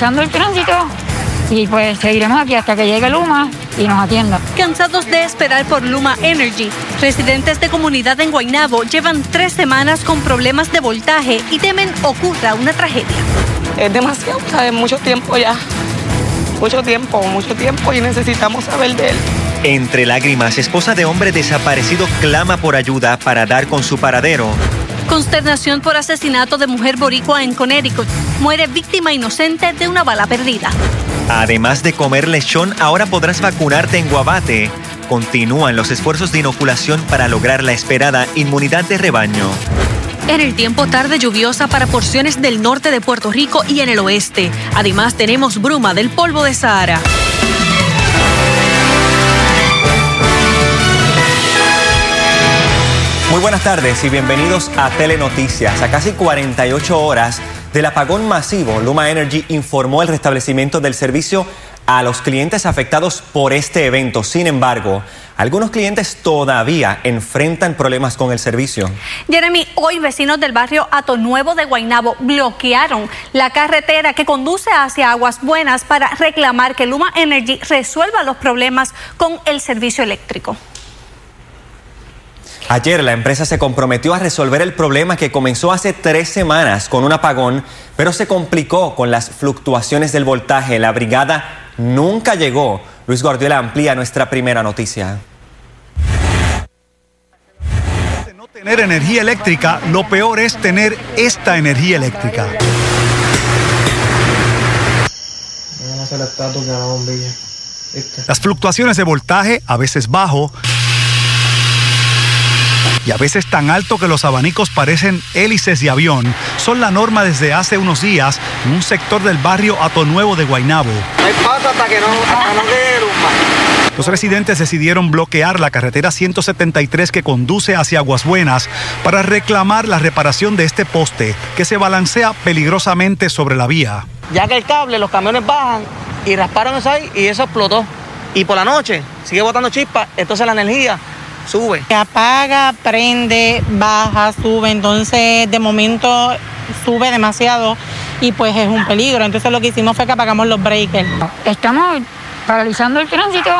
El tránsito y pues seguiremos aquí hasta que llegue Luma y nos atienda. Cansados de esperar por Luma Energy, residentes de comunidad en Guaynabo llevan tres semanas con problemas de voltaje y temen ocurra una tragedia. Es demasiado, ¿sabes? Mucho tiempo ya. Mucho tiempo, mucho tiempo y necesitamos saber de él. Entre lágrimas, esposa de hombre desaparecido clama por ayuda para dar con su paradero. Consternación por asesinato de mujer boricua en Connecticut. Muere víctima inocente de una bala perdida. Además de comer lechón, ahora podrás vacunarte en Guabate. Continúan los esfuerzos de inoculación para lograr la esperada inmunidad de rebaño. En el tiempo tarde lluviosa para porciones del norte de Puerto Rico y en el oeste. Además tenemos bruma del polvo de Sahara. Muy buenas tardes y bienvenidos a Telenoticias. A casi 48 horas del apagón masivo, Luma Energy informó el restablecimiento del servicio a los clientes afectados por este evento. Sin embargo, algunos clientes todavía enfrentan problemas con el servicio. Jeremy, hoy vecinos del barrio Ato Nuevo de Guaynabo bloquearon la carretera que conduce hacia Aguas Buenas para reclamar que Luma Energy resuelva los problemas con el servicio eléctrico. Ayer la empresa se comprometió a resolver el problema que comenzó hace tres semanas con un apagón, pero se complicó con las fluctuaciones del voltaje. La brigada nunca llegó. Luis Guardiola amplía nuestra primera noticia. De no tener energía eléctrica, lo peor es tener esta energía eléctrica. Las fluctuaciones de voltaje, a veces bajo, y a veces tan alto que los abanicos parecen hélices de avión, son la norma desde hace unos días en un sector del barrio Ato Nuevo de Guaynabo. Los residentes decidieron bloquear la carretera 173 que conduce hacia Aguas Buenas para reclamar la reparación de este poste que se balancea peligrosamente sobre la vía. Ya que el cable, los camiones bajan y rasparon eso ahí y eso explotó. Y por la noche sigue botando chispas, entonces la energía sube. Se apaga, prende, baja, sube, entonces de momento sube demasiado y pues es un peligro. Entonces lo que hicimos fue que apagamos los breakers. Estamos paralizando el tránsito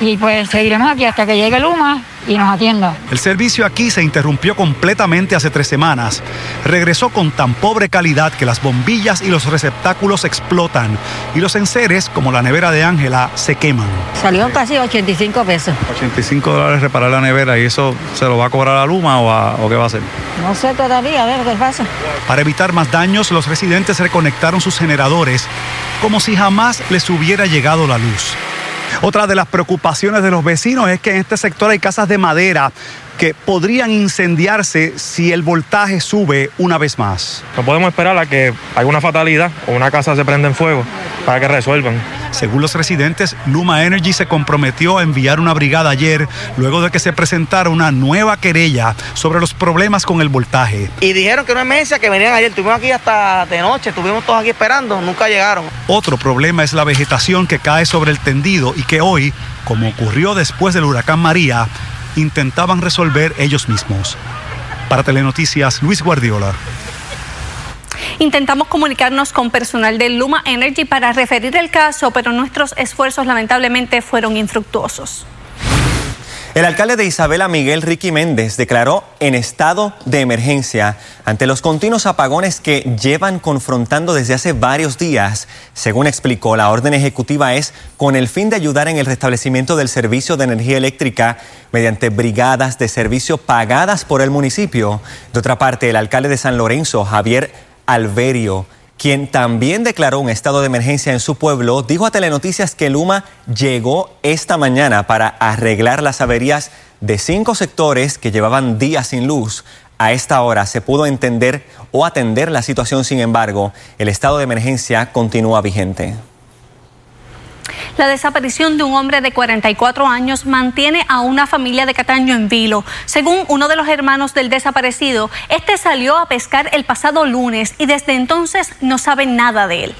y pues seguiremos aquí hasta que llegue Luma y nos atienda. El servicio aquí se interrumpió completamente hace tres semanas. Regresó con tan pobre calidad que las bombillas y los receptáculos explotan y los enseres, como la nevera de Ángela, se queman. Salió casi 85 pesos. 85 dólares reparar la nevera y eso se lo va a cobrar a Luma o, a- o qué va a hacer. No sé todavía, a ver qué pasa. Para evitar más daños, los residentes reconectaron sus generadores como si jamás les hubiera llegado la luz. Otra de las preocupaciones de los vecinos es que en este sector hay casas de madera que podrían incendiarse si el voltaje sube una vez más. No podemos esperar a que alguna fatalidad o una casa se prenda en fuego para que resuelvan. Según los residentes, Luma Energy se comprometió a enviar una brigada ayer luego de que se presentara una nueva querella sobre los problemas con el voltaje. Y dijeron que no es emergencia, que venían ayer. Estuvimos aquí hasta de noche, estuvimos todos aquí esperando, nunca llegaron. Otro problema es la vegetación que cae sobre el tendido y que hoy, como ocurrió después del huracán María, intentaban resolver ellos mismos. Para Telenoticias, Luis Guardiola. Intentamos comunicarnos con personal de Luma Energy para referir el caso, pero nuestros esfuerzos lamentablemente fueron infructuosos. El alcalde de Isabela, Miguel Ricky Méndez, declaró en estado de emergencia ante los continuos apagones que llevan confrontando desde hace varios días. Según explicó, la orden ejecutiva es con el fin de ayudar en el restablecimiento del servicio de energía eléctrica mediante brigadas de servicio pagadas por el municipio. De otra parte, el alcalde de San Lorenzo, Javier Alverio, quien también declaró un estado de emergencia en su pueblo, dijo a Telenoticias que Luma llegó esta mañana para arreglar las averías de cinco sectores que llevaban días sin luz. A esta hora se pudo entender o atender la situación, sin embargo, el estado de emergencia continúa vigente. La desaparición de un hombre de 44 años mantiene a una familia de Cataño en vilo. Según uno de los hermanos del desaparecido, este salió a pescar el pasado lunes y desde entonces no saben nada de él.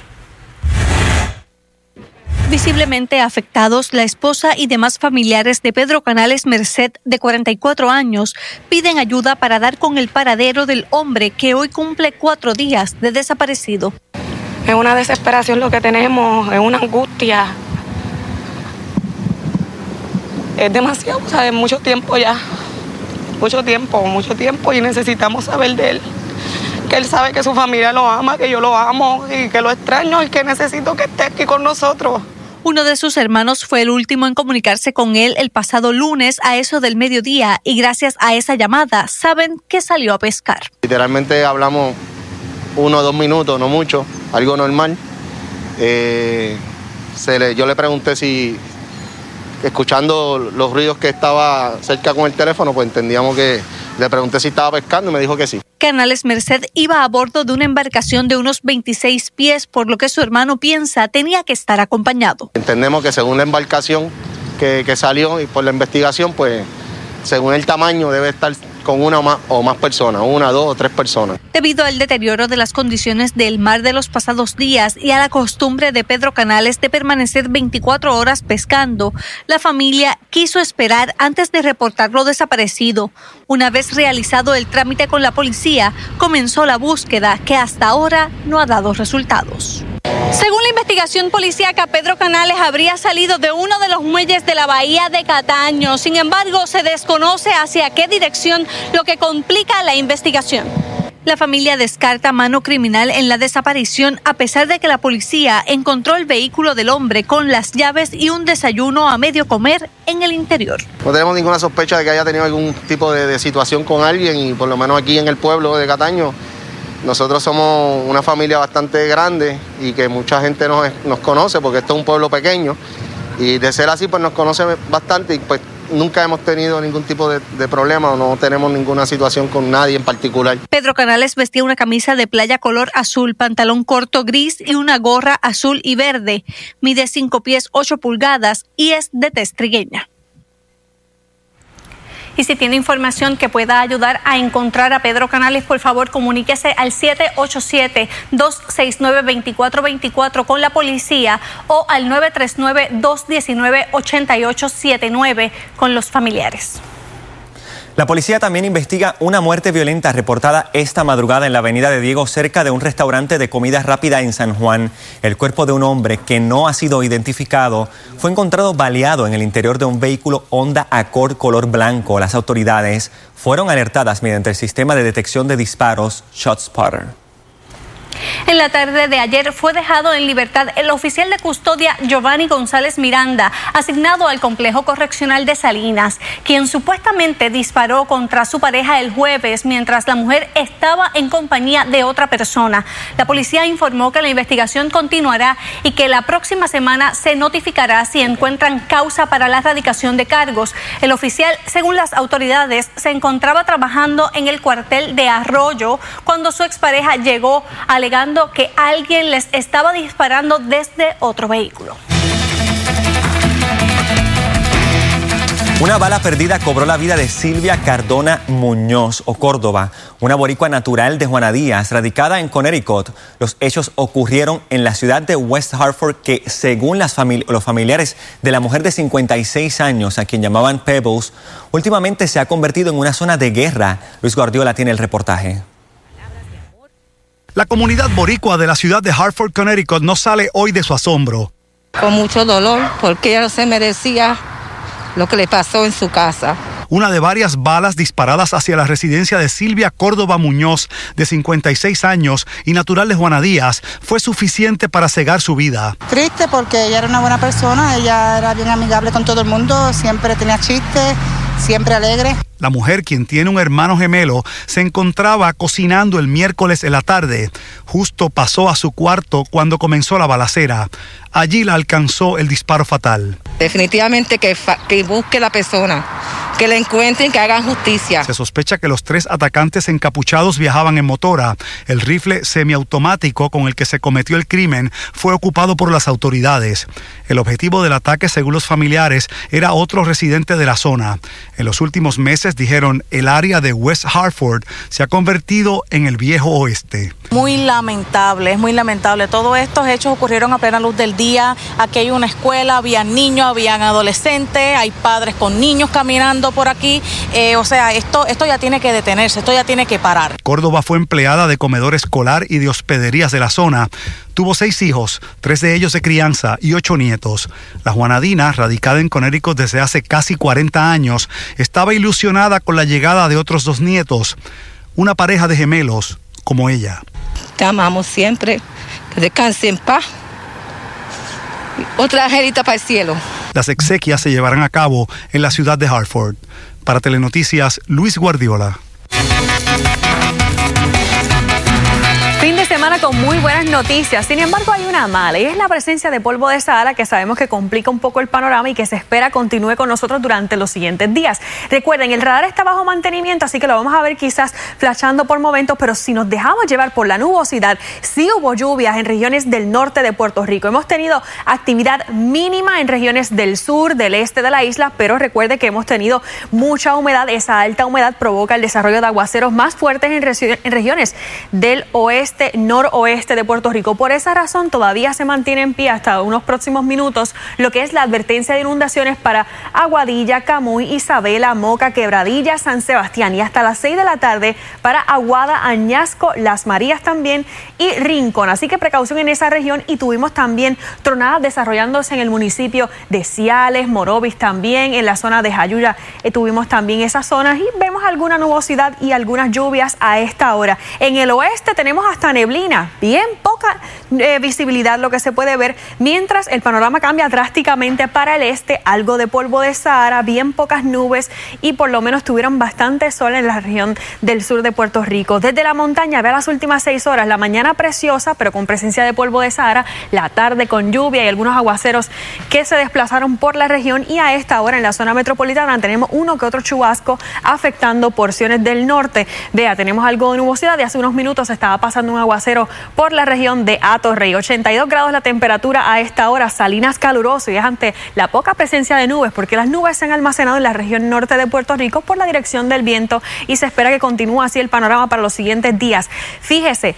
Visiblemente afectados, la esposa y demás familiares de Pedro Canales Merced, de 44 años, piden ayuda para dar con el paradero del hombre que hoy cumple cuatro días de desaparecido. Es una desesperación lo que tenemos, es una angustia. Es demasiado, o sea, es mucho tiempo ya. Mucho tiempo, mucho tiempo y necesitamos saber de él. Que él sabe que su familia lo ama, que yo lo amo y que lo extraño y que necesito que esté aquí con nosotros. Uno de sus hermanos fue el último en comunicarse con él el pasado lunes a eso del mediodía y gracias a esa llamada saben que salió a pescar. Literalmente hablamos uno o dos minutos, no mucho, algo normal. Eh, se le, yo le pregunté si, escuchando los ruidos que estaba cerca con el teléfono, pues entendíamos que le pregunté si estaba pescando y me dijo que sí. Canales Merced iba a bordo de una embarcación de unos 26 pies, por lo que su hermano piensa tenía que estar acompañado. Entendemos que según la embarcación que, que salió y por la investigación, pues según el tamaño debe estar con una o más, personas, una, dos o tres personas. Debido al deterioro de las condiciones del mar de los pasados días y a la costumbre de Pedro Canales de permanecer 24 horas pescando, la familia quiso esperar antes de reportarlo desaparecido. Una vez realizado el trámite con la policía, comenzó la búsqueda que hasta ahora no ha dado resultados. Según la investigación policíaca, Pedro Canales habría salido de uno de los muelles de la bahía de Cataño. Sin embargo, se desconoce hacia qué dirección, lo que complica la investigación. La familia descarta mano criminal en la desaparición a pesar de que la policía encontró el vehículo del hombre con las llaves y un desayuno a medio comer en el interior. No tenemos ninguna sospecha de que haya tenido algún tipo de, de situación con alguien y por lo menos aquí en el pueblo de Cataño nosotros somos una familia bastante grande y que mucha gente nos, conoce porque esto es un pueblo pequeño y de ser así pues nos conoce bastante y pues nunca hemos tenido ningún tipo de, de, problema o no tenemos ninguna situación con nadie en particular. Pedro Canales vestía una camisa de playa color azul, pantalón corto gris y una gorra azul y verde. Mide 5 pies 8 pulgadas y es de tez trigueña. Y si tiene información que pueda ayudar a encontrar a Pedro Canales, por favor comuníquese al 787-269-2424 con la policía o al 939-219-8879 con los familiares. La policía también investiga una muerte violenta reportada esta madrugada en la avenida de Diego cerca de un restaurante de comida rápida en San Juan. El cuerpo de un hombre que no ha sido identificado fue encontrado baleado en el interior de un vehículo Honda Accord color blanco. Las autoridades fueron alertadas mediante el sistema de detección de disparos ShotSpotter. En la tarde de ayer fue dejado en libertad el oficial de custodia Giovanni González Miranda, asignado al complejo correccional de Salinas, quien supuestamente disparó contra su pareja el jueves mientras la mujer estaba en compañía de otra persona. La policía informó que la investigación continuará y que la próxima semana se notificará si encuentran causa para la erradicación de cargos. El oficial, según las autoridades, se encontraba trabajando en el cuartel de Arroyo cuando su expareja llegó que alguien les estaba disparando desde otro vehículo. Una bala perdida cobró la vida de Silvia Cardona Muñoz o Córdoba, una boricua natural de Juana Díaz, radicada en Connecticut. Los hechos ocurrieron en la ciudad de West Hartford, que según los familiares de la mujer de 56 años, a quien llamaban Pebbles, últimamente se ha convertido en una zona de guerra. Luis Guardiola tiene el reportaje. La comunidad boricua de la ciudad de Hartford, Connecticut, no sale hoy de su asombro. Con mucho dolor, porque ella no se merecía lo que le pasó en su casa. Una de varias balas disparadas hacia la residencia de Silvia Córdoba Muñoz, de 56 años y natural de Juana Díaz, fue suficiente para cegar su vida. Triste porque ella era una buena persona, ella era bien amigable con todo el mundo, siempre tenía chistes, siempre alegre. La mujer, quien tiene un hermano gemelo, se encontraba cocinando el miércoles en la tarde. Justo pasó a su cuarto cuando comenzó la balacera. Allí la alcanzó el disparo fatal. Definitivamente que, que busque la persona, que la encuentren, que hagan justicia. Se sospecha que los tres atacantes encapuchados viajaban en motora. El rifle semiautomático con el que se cometió el crimen fue ocupado por las autoridades. El objetivo del ataque, según los familiares, era otro residente de la zona. En los últimos meses dijeron el área de West Hartford se ha convertido en el viejo oeste. Muy lamentable, es muy lamentable. Todos estos hechos ocurrieron a plena luz del día. Aquí hay una escuela, había niños, habían adolescentes, hay padres con niños caminando por aquí. Eh, o sea, esto, esto ya tiene que detenerse, esto ya tiene que parar. Córdoba fue empleada de comedor escolar y de hospederías de la zona. Tuvo seis hijos, tres de ellos de crianza y ocho nietos. La Juanadina, radicada en Conérico desde hace casi 40 años, estaba ilusionada con la llegada de otros dos nietos, una pareja de gemelos como ella. Te amamos siempre, que descanse en paz. Otra angelita para el cielo. Las exequias se llevarán a cabo en la ciudad de Hartford. Para Telenoticias, Luis Guardiola. Con muy buenas noticias. Sin embargo, hay una mala y es la presencia de polvo de Sahara que sabemos que complica un poco el panorama y que se espera continúe con nosotros durante los siguientes días. Recuerden, el radar está bajo mantenimiento, así que lo vamos a ver quizás flashando por momentos, pero si nos dejamos llevar por la nubosidad, sí hubo lluvias en regiones del norte de Puerto Rico. Hemos tenido actividad mínima en regiones del sur, del este de la isla, pero recuerde que hemos tenido mucha humedad. Esa alta humedad provoca el desarrollo de aguaceros más fuertes en, en regiones del oeste noroeste de Puerto Rico. Por esa razón todavía se mantiene en pie hasta unos próximos minutos lo que es la advertencia de inundaciones para Aguadilla, Camuy, Isabela, Moca, Quebradilla, San Sebastián y hasta las 6 de la tarde para Aguada, Añasco, Las Marías también y Rincón. Así que precaución en esa región y tuvimos también tronadas desarrollándose en el municipio de Ciales, Morovis también, en la zona de Jayuya eh, tuvimos también esas zonas y vemos alguna nubosidad y algunas lluvias a esta hora. En el oeste tenemos hasta neblina, bien poca eh, visibilidad lo que se puede ver, mientras el panorama cambia drásticamente para el este, algo de polvo de Sahara, bien pocas nubes y por lo menos tuvieron bastante sol en la región del sur de Puerto Rico. Desde la montaña, vea las últimas seis horas, la mañana preciosa, pero con presencia de polvo de Sahara, la tarde con lluvia y algunos aguaceros que se desplazaron por la región. Y a esta hora en la zona metropolitana tenemos uno que otro chubasco afectando porciones del norte. Vea, tenemos algo de nubosidad. De hace unos minutos estaba pasando un aguacero por la región de Atorrey. 82 grados la temperatura a esta hora, Salinas caluroso y es ante la poca presencia de nubes porque las nubes se han almacenado en la región norte de Puerto Rico por la dirección del viento y se espera que continúe así el panorama para los siguientes días. Fíjese,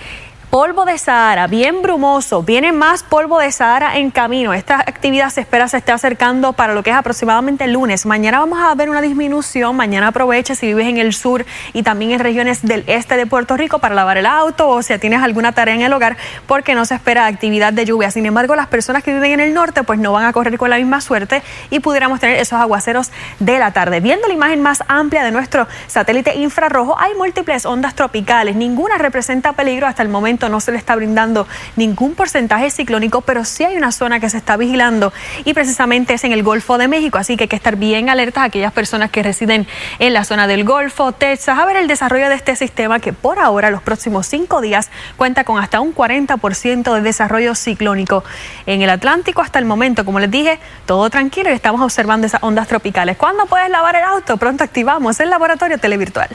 polvo de Sahara, bien brumoso, viene más polvo de Sahara en camino. Esta actividad se espera se esté acercando para lo que es aproximadamente el lunes. Mañana vamos a ver una disminución, mañana aproveche si vives en el sur y también en regiones del este de Puerto Rico para lavar el auto o si tienes alguna tarea en el hogar porque no se espera actividad de lluvia. Sin embargo, las personas que viven en el norte pues no van a correr con la misma suerte y pudiéramos tener esos aguaceros de la tarde. Viendo la imagen más amplia de nuestro satélite infrarrojo, hay múltiples ondas tropicales, ninguna representa peligro hasta el momento no se le está brindando ningún porcentaje ciclónico, pero sí hay una zona que se está vigilando y precisamente es en el Golfo de México, así que hay que estar bien alertas a aquellas personas que residen en la zona del Golfo, Texas, a ver el desarrollo de este sistema que por ahora, los próximos cinco días, cuenta con hasta un 40% de desarrollo ciclónico. En el Atlántico hasta el momento, como les dije, todo tranquilo y estamos observando esas ondas tropicales. ¿Cuándo puedes lavar el auto? Pronto activamos el laboratorio televirtual.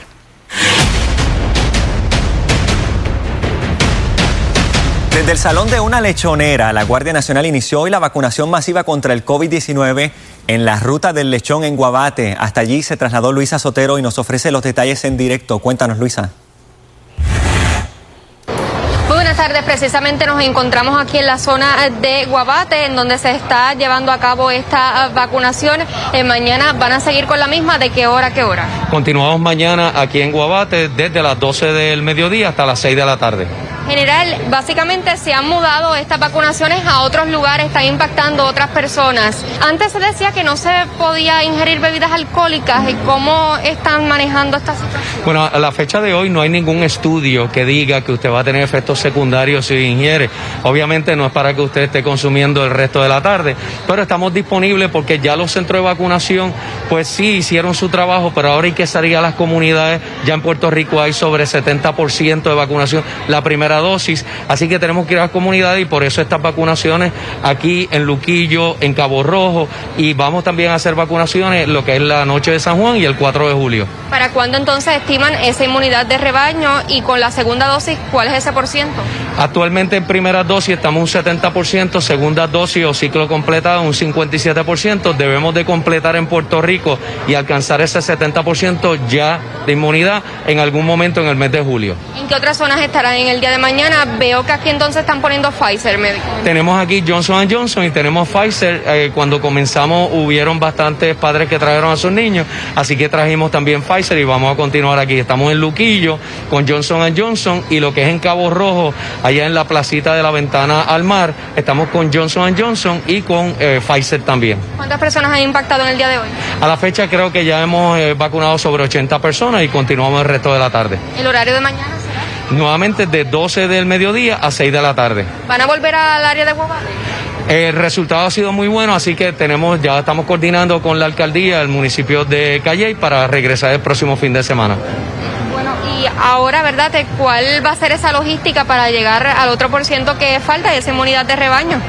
Desde el salón de una lechonera, la Guardia Nacional inició hoy la vacunación masiva contra el COVID-19 en la ruta del lechón en Guabate. Hasta allí se trasladó Luisa Sotero y nos ofrece los detalles en directo. Cuéntanos, Luisa. Muy buenas tardes, precisamente nos encontramos aquí en la zona de Guabate, en donde se está llevando a cabo esta vacunación. Eh, mañana van a seguir con la misma, ¿de qué hora a qué hora? Continuamos mañana aquí en Guabate desde las 12 del mediodía hasta las 6 de la tarde. General, básicamente se han mudado estas vacunaciones a otros lugares, están impactando a otras personas. Antes se decía que no se podía ingerir bebidas alcohólicas. ¿Y cómo están manejando esta situación? Bueno, a la fecha de hoy no hay ningún estudio que diga que usted va a tener efectos secundarios si ingiere. Obviamente no es para que usted esté consumiendo el resto de la tarde, pero estamos disponibles porque ya los centros de vacunación, pues sí hicieron su trabajo, pero ahora hay que salir a las comunidades. Ya en Puerto Rico hay sobre 70% de vacunación. La primera dosis, así que tenemos que ir a las comunidades y por eso estas vacunaciones aquí en Luquillo, en Cabo Rojo y vamos también a hacer vacunaciones lo que es la noche de San Juan y el 4 de julio. ¿Para cuándo entonces estiman esa inmunidad de rebaño y con la segunda dosis cuál es ese por ciento? Actualmente en primera dosis estamos un 70%, segunda dosis o ciclo completado un 57%, debemos de completar en Puerto Rico y alcanzar ese 70% ya de inmunidad en algún momento en el mes de julio. ¿En qué otras zonas estarán en el día de mañana. Veo que aquí entonces están poniendo Pfizer, médico. Tenemos aquí Johnson Johnson y tenemos Pfizer. Eh, cuando comenzamos hubieron bastantes padres que trajeron a sus niños, así que trajimos también Pfizer y vamos a continuar aquí. Estamos en Luquillo con Johnson Johnson y lo que es en Cabo Rojo, allá en la placita de la ventana al mar, estamos con Johnson Johnson y con eh, Pfizer también. ¿Cuántas personas han impactado en el día de hoy? A la fecha creo que ya hemos eh, vacunado sobre 80 personas y continuamos el resto de la tarde. ¿El horario de mañana? Nuevamente de 12 del mediodía a 6 de la tarde. ¿Van a volver al área de Guabate? El resultado ha sido muy bueno, así que tenemos, ya estamos coordinando con la alcaldía, el municipio de Calley para regresar el próximo fin de semana. Bueno, y ahora, ¿verdad? ¿Cuál va a ser esa logística para llegar al otro por ciento que falta, esa inmunidad de rebaño?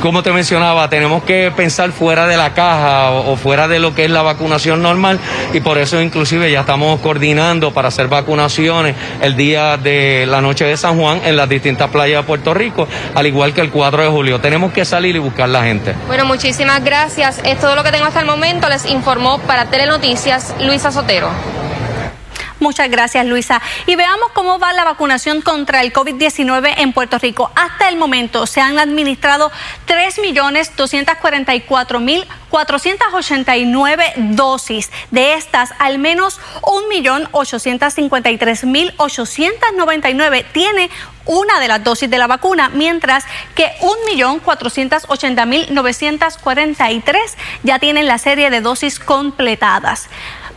Como te mencionaba, tenemos que pensar fuera de la caja o, fuera de lo que es la vacunación normal y por eso inclusive ya estamos coordinando para hacer vacunaciones el día de la noche de San Juan en las distintas playas de Puerto Rico, al igual que el 4 de julio. Tenemos que salir y buscar la gente. Bueno, muchísimas gracias. Es todo lo que tengo hasta el momento. Les informó para Telenoticias Luisa Sotero. Muchas gracias, Luisa. Y veamos cómo va la vacunación contra el COVID-19 en Puerto Rico. Hasta el momento se han administrado 3.244.489 dosis. De estas, al menos 1.853.899 tiene una de las dosis de la vacuna, mientras que 1.480.943 ya tienen la serie de dosis completadas.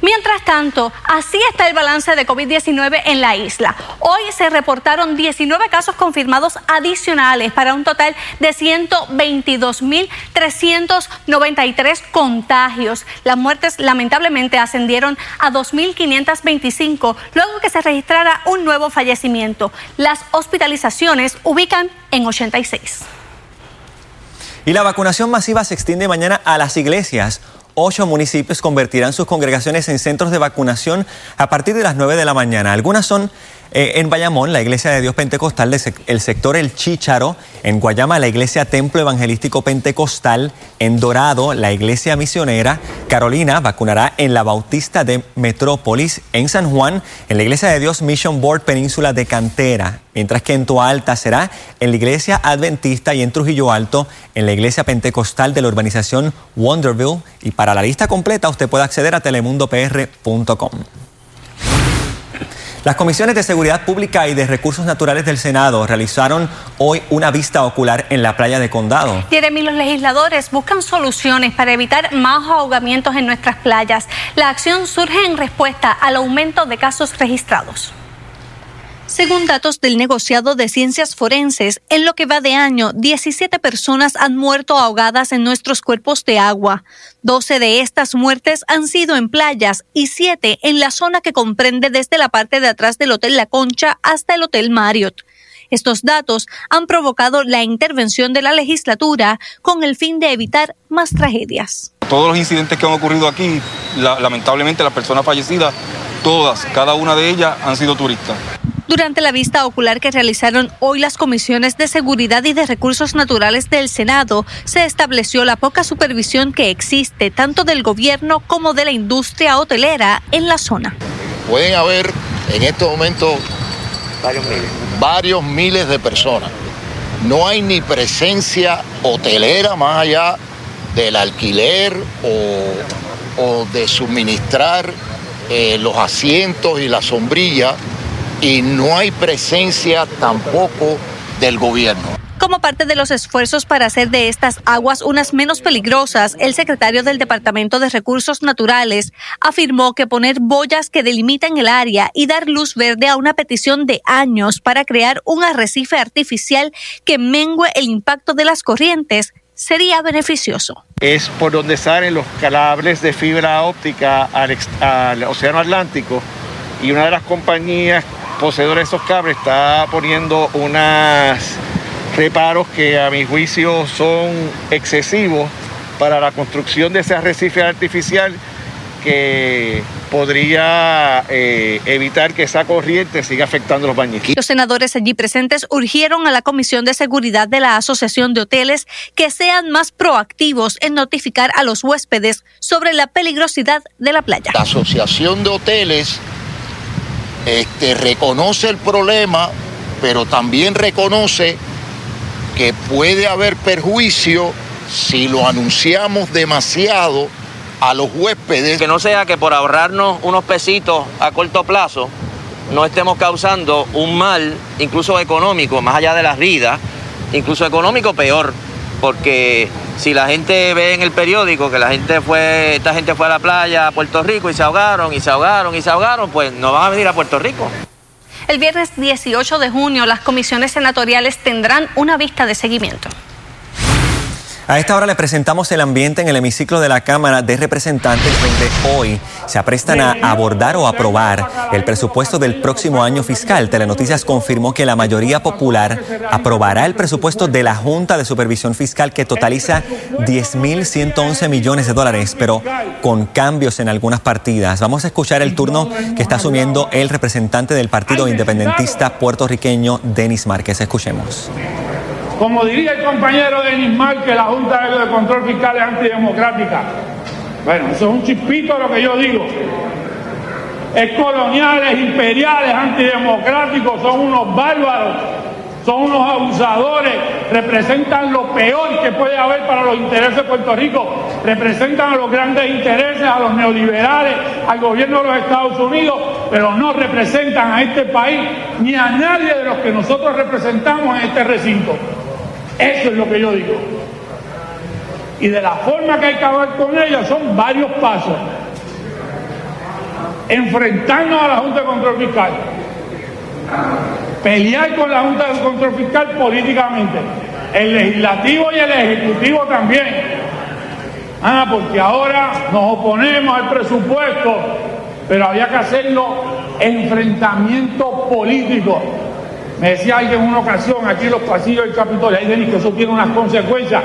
Mientras tanto, así está el balance de COVID-19 en la isla. Hoy se reportaron 19 casos confirmados adicionales para un total de 122.393 contagios. Las muertes lamentablemente ascendieron a 2.525 luego que se registrara un nuevo fallecimiento. Las hospitalizaciones ubican en 86. Y la vacunación masiva se extiende mañana a las iglesias. Ocho municipios convertirán sus congregaciones en centros de vacunación a partir de las 9 de la mañana. Algunas son eh, en Bayamón, la Iglesia de Dios Pentecostal del sector El Chícharo, en Guayama, la Iglesia Templo Evangelístico Pentecostal, en Dorado, la Iglesia Misionera, Carolina vacunará en la Bautista de Metrópolis, en San Juan, en la Iglesia de Dios Mission Board Península de Cantera, mientras que en Toalta será en la Iglesia Adventista y en Trujillo Alto, en la Iglesia Pentecostal de la urbanización Wonderville. Y para la lista completa usted puede acceder a telemundopr.com. Las comisiones de Seguridad Pública y de Recursos Naturales del Senado realizaron hoy una vista ocular en la playa de Condado. Jeremy, los legisladores buscan soluciones para evitar más ahogamientos en nuestras playas. La acción surge en respuesta al aumento de casos registrados. Según datos del negociado de ciencias forenses, en lo que va de año, 17 personas han muerto ahogadas en nuestros cuerpos de agua. 12 de estas muertes han sido en playas y 7 en la zona que comprende desde la parte de atrás del Hotel La Concha hasta el Hotel Marriott. Estos datos han provocado la intervención de la legislatura con el fin de evitar más tragedias. Todos los incidentes que han ocurrido aquí, lamentablemente las personas fallecidas, todas, cada una de ellas han sido turistas. Durante la vista ocular que realizaron hoy las comisiones de seguridad y de recursos naturales del Senado, se estableció la poca supervisión que existe tanto del gobierno como de la industria hotelera en la zona. Pueden haber en estos momentos varios miles, de personas. No hay ni presencia hotelera más allá del alquiler o, de suministrar eh, los asientos y la sombrilla y no hay presencia tampoco del gobierno. Como parte de los esfuerzos para hacer de estas aguas unas menos peligrosas, el secretario del Departamento de Recursos Naturales afirmó que poner boyas que delimitan el área y dar luz verde a una petición de años para crear un arrecife artificial que mengue el impacto de las corrientes sería beneficioso. Es por donde salen los cables de fibra óptica al, al Océano Atlántico y una de las compañías poseedor de esos cables está poniendo unos reparos que a mi juicio son excesivos para la construcción de ese arrecife artificial que podría eh, evitar que esa corriente siga afectando los bañistas. Los senadores allí presentes urgieron a la Comisión de Seguridad de la Asociación de Hoteles que sean más proactivos en notificar a los huéspedes sobre la peligrosidad de la playa. La Asociación de Hoteles este, reconoce el problema, pero también reconoce que puede haber perjuicio si lo anunciamos demasiado a los huéspedes. Que no sea que por ahorrarnos unos pesitos a corto plazo no estemos causando un mal, incluso económico, más allá de las vidas, incluso económico peor, porque si la gente ve en el periódico que la gente fue, esta gente fue a la playa a Puerto Rico y se ahogaron y se ahogaron y se ahogaron, pues no van a venir a Puerto Rico. El viernes 18 de junio las comisiones senatoriales tendrán una vista de seguimiento. A esta hora le presentamos el ambiente en el hemiciclo de la Cámara de Representantes, donde hoy se aprestan a abordar o aprobar el presupuesto del próximo año fiscal. Telenoticias confirmó que la mayoría popular aprobará el presupuesto de la Junta de Supervisión Fiscal que totaliza 10.111 millones de dólares, pero con cambios en algunas partidas. Vamos a escuchar el turno que está asumiendo el representante del Partido Independentista puertorriqueño, Denis Márquez. Escuchemos. Como diría el compañero Denis Mar, que la Junta de Control Fiscal es antidemocrática. Bueno, eso es un chispito lo que yo digo. Es coloniales, imperiales, antidemocráticos, son unos bárbaros, son unos abusadores, representan lo peor que puede haber para los intereses de Puerto Rico, representan a los grandes intereses, a los neoliberales, al gobierno de los Estados Unidos, pero no representan a este país ni a nadie de los que nosotros representamos en este recinto. Eso es lo que yo digo. Y de la forma que hay que acabar con ella son varios pasos. Enfrentarnos a la Junta de Control Fiscal. Pelear con la Junta de Control Fiscal políticamente. El legislativo y el ejecutivo también. Ah, porque ahora nos oponemos al presupuesto, pero había que hacerlo enfrentamiento político me decía alguien en una ocasión aquí en los pasillos del Capitolio, ahí Denis, que eso tiene unas consecuencias.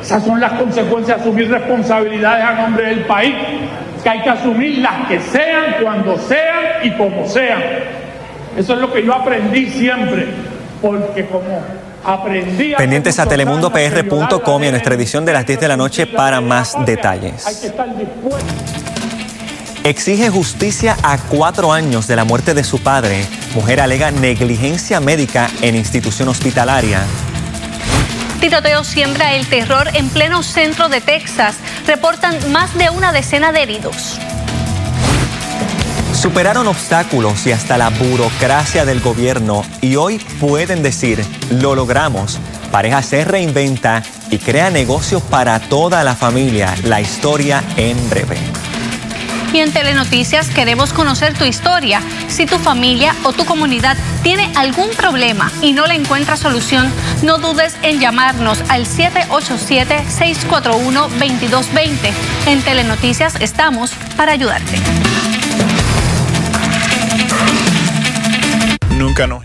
Esas son las consecuencias de asumir responsabilidades a nombre del país, que hay que asumir las que sean, cuando sean y como sean. Eso es lo que yo aprendí siempre, porque como aprendí... Pendientes a telemundopr.com y a nuestra edición de las 10 de la noche para más detalles. Hay que estar dispuesto exige justicia a cuatro años de la muerte de su padre. Mujer alega negligencia médica en institución hospitalaria. Tiroteo siembra el terror en pleno centro de Texas. Reportan más de una decena de heridos. Superaron obstáculos y hasta la burocracia del gobierno y hoy pueden decir, lo logramos. Pareja se reinventa y crea negocios para toda la familia. La historia en breve. Y en Telenoticias queremos conocer tu historia. Si tu familia o tu comunidad tiene algún problema y no le encuentra solución, no dudes en llamarnos al 787-641-2220. En Telenoticias estamos para ayudarte. Nunca nos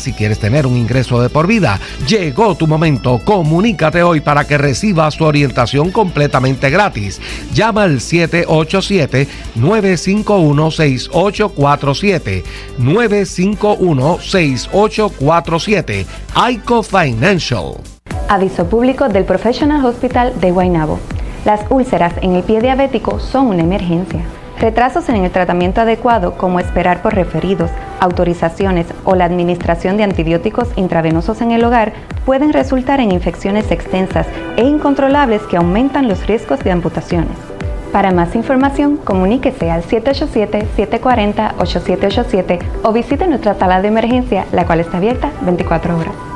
si quieres tener un ingreso de por vida. Llegó tu momento. Comunícate hoy para que recibas tu orientación completamente gratis. Llama al 787-951-6847. 951-6847. ICO Financial. Aviso público del Professional Hospital de Guaynabo. Las úlceras en el pie diabético son una emergencia. Retrasos en el tratamiento adecuado, como esperar por referidos, autorizaciones o la administración de antibióticos intravenosos en el hogar, pueden resultar en infecciones extensas e incontrolables que aumentan los riesgos de amputaciones. Para más información, comuníquese al 787-740-8787 o visite nuestra sala de emergencia, la cual está abierta 24 horas.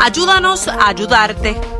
Ayúdanos a ayudarte.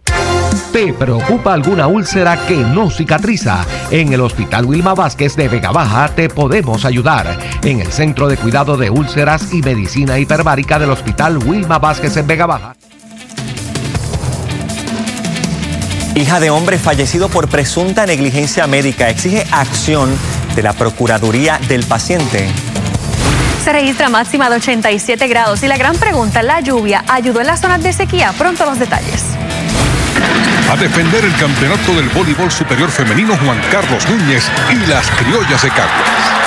¿Te preocupa alguna úlcera que no cicatriza? En el Hospital Wilma Vázquez de Vega Baja te podemos ayudar. En el Centro de Cuidado de Úlceras y Medicina Hiperbárica del Hospital Wilma Vázquez en Vega Baja. Hija de hombre fallecido por presunta negligencia médica exige acción de la Procuraduría del Paciente. Se registra máxima de 87 grados y la gran pregunta, ¿la lluvia ayudó en las zonas de sequía? Pronto los detalles. A defender el campeonato del voleibol superior femenino Juan Carlos Núñez y las criollas de Caguas.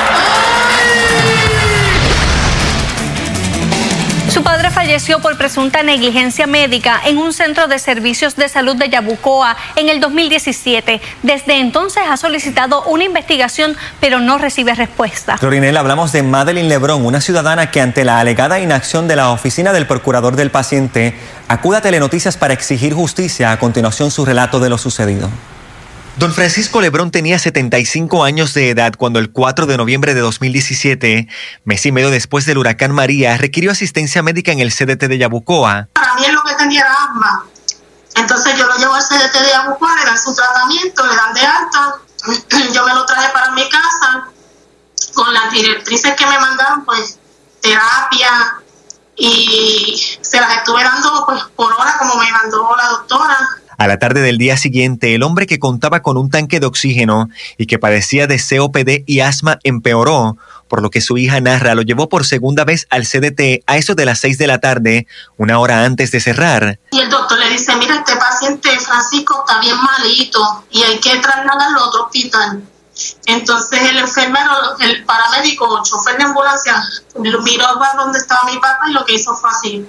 Su padre falleció por presunta negligencia médica en un centro de servicios de salud de Yabucoa en el 2017. Desde entonces ha solicitado una investigación, pero no recibe respuesta. Florinel, hablamos de Madeline Lebrón, una ciudadana que ante la alegada inacción de la oficina del procurador del paciente, acude a Telenoticias para exigir justicia. A continuación, su relato de lo sucedido. Don Francisco Lebrón tenía 75 años de edad cuando el 4 de noviembre de 2017, mes y medio después del huracán María, requirió asistencia médica en el CDT de Yabucoa. Para mí es lo que tenía era asma. Entonces yo lo llevo al CDT de Yabucoa, le dan su tratamiento, le dan de alta. Yo me lo traje para mi casa con las directrices que me mandaron, pues terapia y se las estuve dando pues por hora como me mandó la doctora. A la tarde del día siguiente, el hombre que contaba con un tanque de oxígeno y que padecía de COPD y asma empeoró, por lo que su hija narra lo llevó por segunda vez al CDT a eso de las 6 de la tarde, una hora antes de cerrar. Y el doctor le dice, mira, este paciente Francisco está bien malito y hay que trasladarlo a otro hospital. Entonces el enfermero, el paramédico, el chofer de ambulancia, miró a donde estaba mi papá y lo que hizo fue así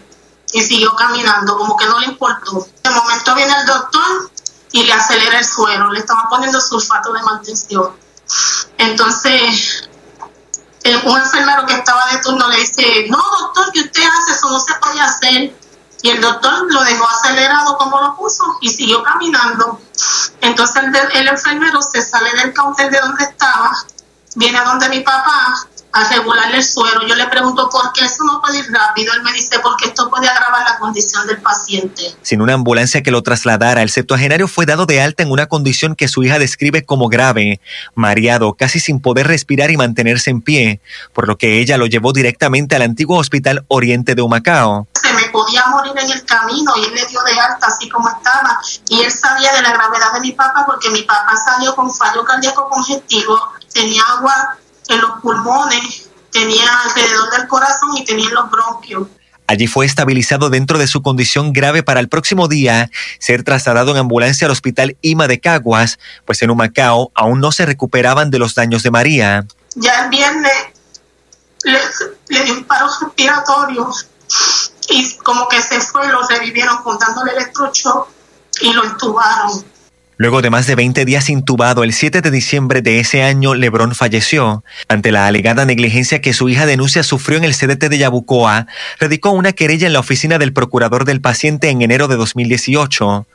y siguió caminando, como que no le importó. De momento viene el doctor y le acelera el suero, le estaban poniendo sulfato de mantención. Entonces, un enfermero que estaba de turno le dice, no doctor, ¿qué usted hace? Eso no se puede hacer. Y el doctor lo dejó acelerado como lo puso y siguió caminando. Entonces el, el enfermero se sale del counter de donde estaba, viene a donde mi papá a regularle el suero. Yo le pregunto por qué eso no puede ir rápido. Él me dice porque esto puede agravar la condición del paciente. Sin una ambulancia que lo trasladara, el septuagenario fue dado de alta en una condición que su hija describe como grave, mareado, casi sin poder respirar y mantenerse en pie, por lo que ella lo llevó directamente al antiguo Hospital Oriente de Humacao. Se me podía morir en el camino y él le dio de alta así como estaba. Y él sabía de la gravedad de mi papá porque mi papá salió con fallo cardíaco congestivo, tenía agua en los pulmones, tenía alrededor del corazón y tenía en los bronquios. Allí fue estabilizado dentro de su condición grave para el próximo día ser trasladado en ambulancia al hospital IMA de Caguas, pues en Humacao aún no se recuperaban de los daños de María. Ya el viernes le, le dio un paro respiratorio y como que se fue, lo revivieron contándole electroshock y lo entubaron. Luego de más de 20 días intubado, el 7 de diciembre de ese año, Lebron falleció. Ante la alegada negligencia que su hija denuncia sufrió en el CDT de Yabucoa, radicó una querella en la oficina del procurador del paciente en enero de 2018.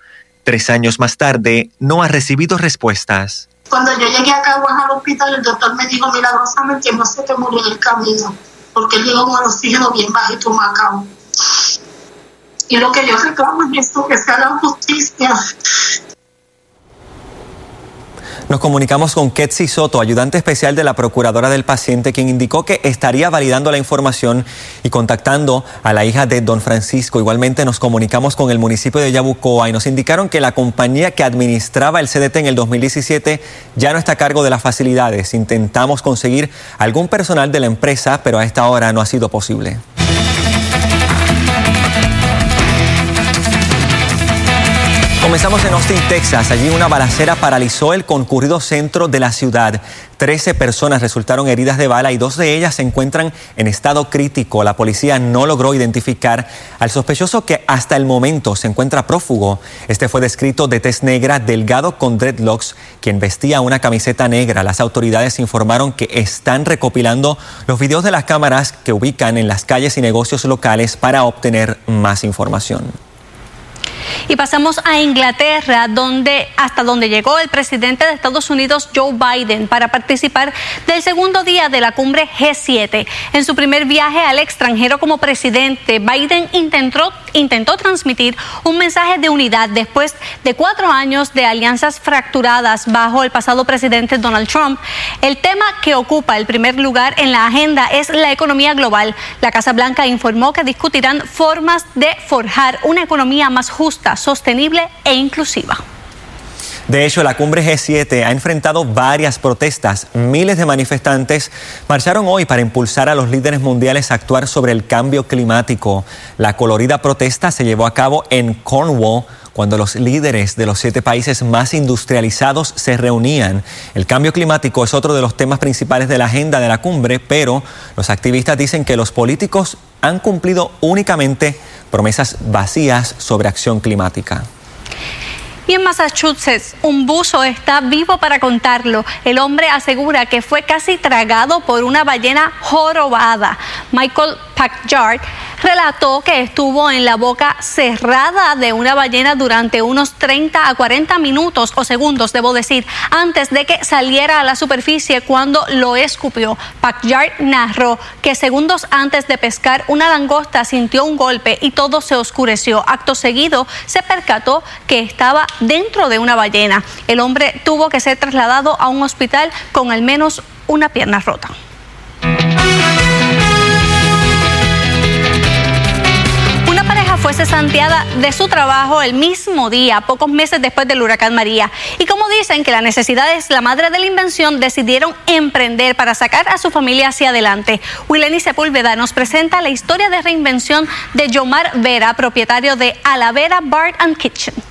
Tres años más tarde, no ha recibido respuestas. Cuando yo llegué acá al hospital, el doctor me dijo milagrosamente no se te murió en el camino, porque él llegó con oxígeno bien bajito Macao. Y lo que yo reclamo es esto, que se haga justicia nos comunicamos con Ketsi Soto, ayudante especial de la Procuradora del Paciente, quien indicó que estaría validando la información y contactando a la hija de don Francisco. Igualmente nos comunicamos con el municipio de Yabucoa y nos indicaron que la compañía que administraba el CDT en el 2017 ya no está a cargo de las facilidades. Intentamos conseguir algún personal de la empresa, pero a esta hora no ha sido posible. Comenzamos en Austin, Texas. Allí una balacera paralizó el concurrido centro de la ciudad. Trece personas resultaron heridas de bala y dos de ellas se encuentran en estado crítico. La policía no logró identificar al sospechoso que hasta el momento se encuentra prófugo. Este fue descrito de tez negra, delgado con dreadlocks, quien vestía una camiseta negra. Las autoridades informaron que están recopilando los videos de las cámaras que ubican en las calles y negocios locales para obtener más información. Y pasamos a Inglaterra, donde hasta donde llegó el presidente de Estados Unidos, Joe Biden, para participar del segundo día de la cumbre G7. En su primer viaje al extranjero como presidente, Biden intentó, intentó transmitir un mensaje de unidad después de cuatro años de alianzas fracturadas bajo el pasado presidente Donald Trump. El tema que ocupa el primer lugar en la agenda es la economía global. La Casa Blanca informó que discutirán formas de forjar una economía más justa sostenible e inclusiva. De hecho, la cumbre G7 ha enfrentado varias protestas. Miles de manifestantes marcharon hoy para impulsar a los líderes mundiales a actuar sobre el cambio climático. La colorida protesta se llevó a cabo en Cornwall cuando los líderes de los siete países más industrializados se reunían. El cambio climático es otro de los temas principales de la agenda de la cumbre, pero los activistas dicen que los políticos han cumplido únicamente promesas vacías sobre acción climática. Y en Massachusetts, un buzo está vivo para contarlo. El hombre asegura que fue casi tragado por una ballena jorobada. Michael Packard relató que estuvo en la boca cerrada de una ballena durante unos 30 a 40 minutos o segundos, debo decir, antes de que saliera a la superficie cuando lo escupió. Packard narró que segundos antes de pescar una langosta sintió un golpe y todo se oscureció. Acto seguido se percató que estaba dentro de una ballena. El hombre tuvo que ser trasladado a un hospital con al menos una pierna rota. Fue cesanteada de su trabajo el mismo día, pocos meses después del huracán María. Y como dicen que la necesidad es la madre de la invención, decidieron emprender para sacar a su familia hacia adelante. Wileni Sepúlveda nos presenta la historia de reinvención de Yomar Vera, propietario de Alavera Bar and Kitchen.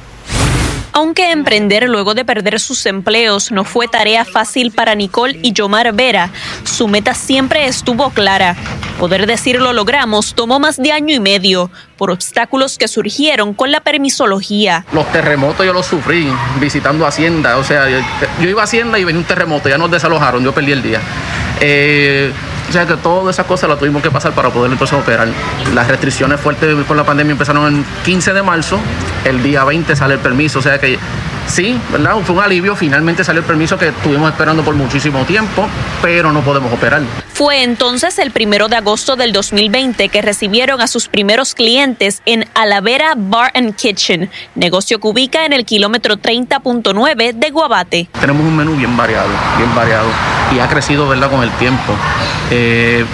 Aunque emprender luego de perder sus empleos no fue tarea fácil para Nicole y Yomar Vera, su meta siempre estuvo clara. Poder decir lo logramos tomó más de año y medio por obstáculos que surgieron con la permisología. Los terremotos yo los sufrí visitando Hacienda, o sea, yo, iba a Hacienda y venía un terremoto, ya nos desalojaron, yo perdí el día. Eh, o sea que todas esas cosas las tuvimos que pasar para poder entonces operar. Las restricciones fuertes por la pandemia empezaron el 15 de marzo, el día 20 sale el permiso, o sea que sí, ¿verdad? Fue un alivio, finalmente salió el permiso que estuvimos esperando por muchísimo tiempo, pero no podemos operar. Fue entonces el primero de agosto del 2020 que recibieron a sus primeros clientes en Alavera Bar and Kitchen, negocio que ubica en el kilómetro 30.9 de Guabate. Tenemos un menú bien variado, bien variado y ha crecido, ¿verdad?, con el tiempo. Eh,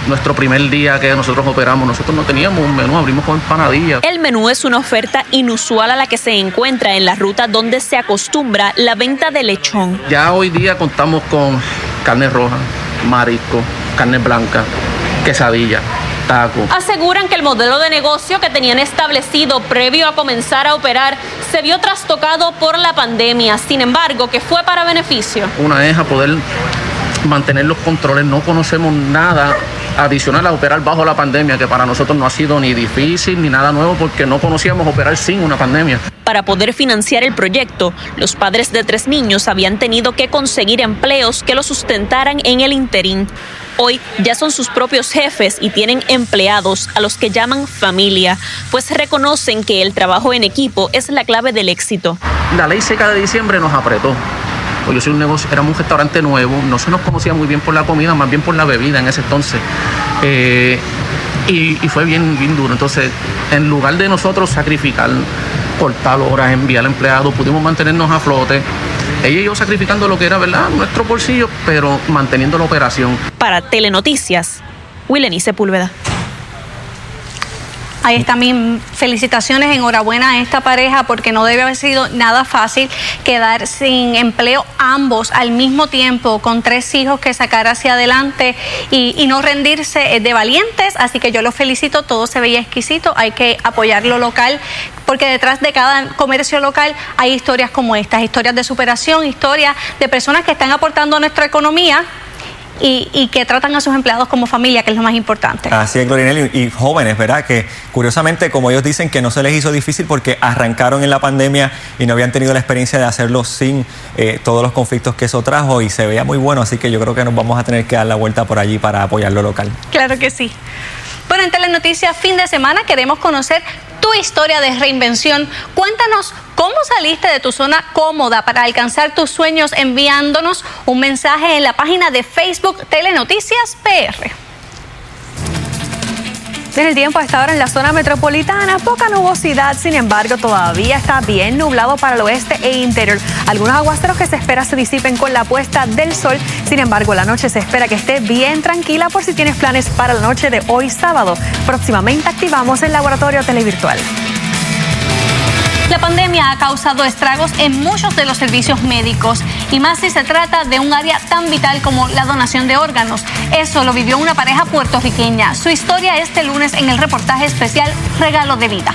nuestro primer día que nosotros operamos, nosotros no teníamos un menú, abrimos con empanadillas. El menú es una oferta inusual a la que se encuentra en la ruta donde se acostumbra la venta de lechón. Ya hoy día contamos con carne roja, marisco, carne blanca, quesadilla. Taco. Aseguran que el modelo de negocio que tenían establecido previo a comenzar a operar se vio trastocado por la pandemia, sin embargo, que fue para beneficio. Una es a poder mantener los controles, no conocemos nada adicional a operar bajo la pandemia, que para nosotros no ha sido ni difícil ni nada nuevo porque no conocíamos operar sin una pandemia. Para poder financiar el proyecto, los padres de tres niños habían tenido que conseguir empleos que los sustentaran en el interín. Hoy ya son sus propios jefes y tienen empleados a los que llaman familia, pues reconocen que el trabajo en equipo es la clave del éxito. La ley seca de diciembre nos apretó. Pues yo soy un negocio, éramos un restaurante nuevo, no se nos conocía muy bien por la comida, más bien por la bebida en ese entonces. Eh, y, fue bien, bien duro. Entonces, en lugar de nosotros sacrificar, cortar horas, enviar empleados, pudimos mantenernos a flote. Ella y yo sacrificando lo que era, ¿verdad? Nuestro bolsillo, pero manteniendo la operación. Para Telenoticias, Willeni Sepúlveda. Ahí está mi felicitaciones, enhorabuena a esta pareja porque no debe haber sido nada fácil quedar sin empleo ambos al mismo tiempo con tres hijos que sacar hacia adelante y, no rendirse eh, de valientes. Así que yo los felicito, todo se veía exquisito, hay que apoyar lo local porque detrás de cada comercio local hay historias como estas, historias de superación, historias de personas que están aportando a nuestra economía y, que tratan a sus empleados como familia, que es lo más importante. Así es, Glorinelli, y jóvenes, ¿verdad? Que curiosamente, como ellos dicen, que no se les hizo difícil porque arrancaron en la pandemia y no habían tenido la experiencia de hacerlo sin eh, todos los conflictos que eso trajo y se veía muy bueno, así que yo creo que nos vamos a tener que dar la vuelta por allí para apoyar lo local. Claro que sí. Bueno, en Telenoticias fin de semana queremos conocer tu historia de reinvención. Cuéntanos cómo saliste de tu zona cómoda para alcanzar tus sueños enviándonos un mensaje en la página de Facebook Telenoticias PR. En el tiempo a esta hora en la zona metropolitana, poca nubosidad, sin embargo, todavía está bien nublado para el oeste e interior. Algunos aguaceros que se espera se disipen con la puesta del sol, sin embargo, la noche se espera que esté bien tranquila por si tienes planes para la noche de hoy sábado. Próximamente activamos el laboratorio televirtual. La pandemia ha causado estragos en muchos de los servicios médicos y más si se trata de un área tan vital como la donación de órganos. Eso lo vivió una pareja puertorriqueña. Su historia este lunes en el reportaje especial Regalo de Vida.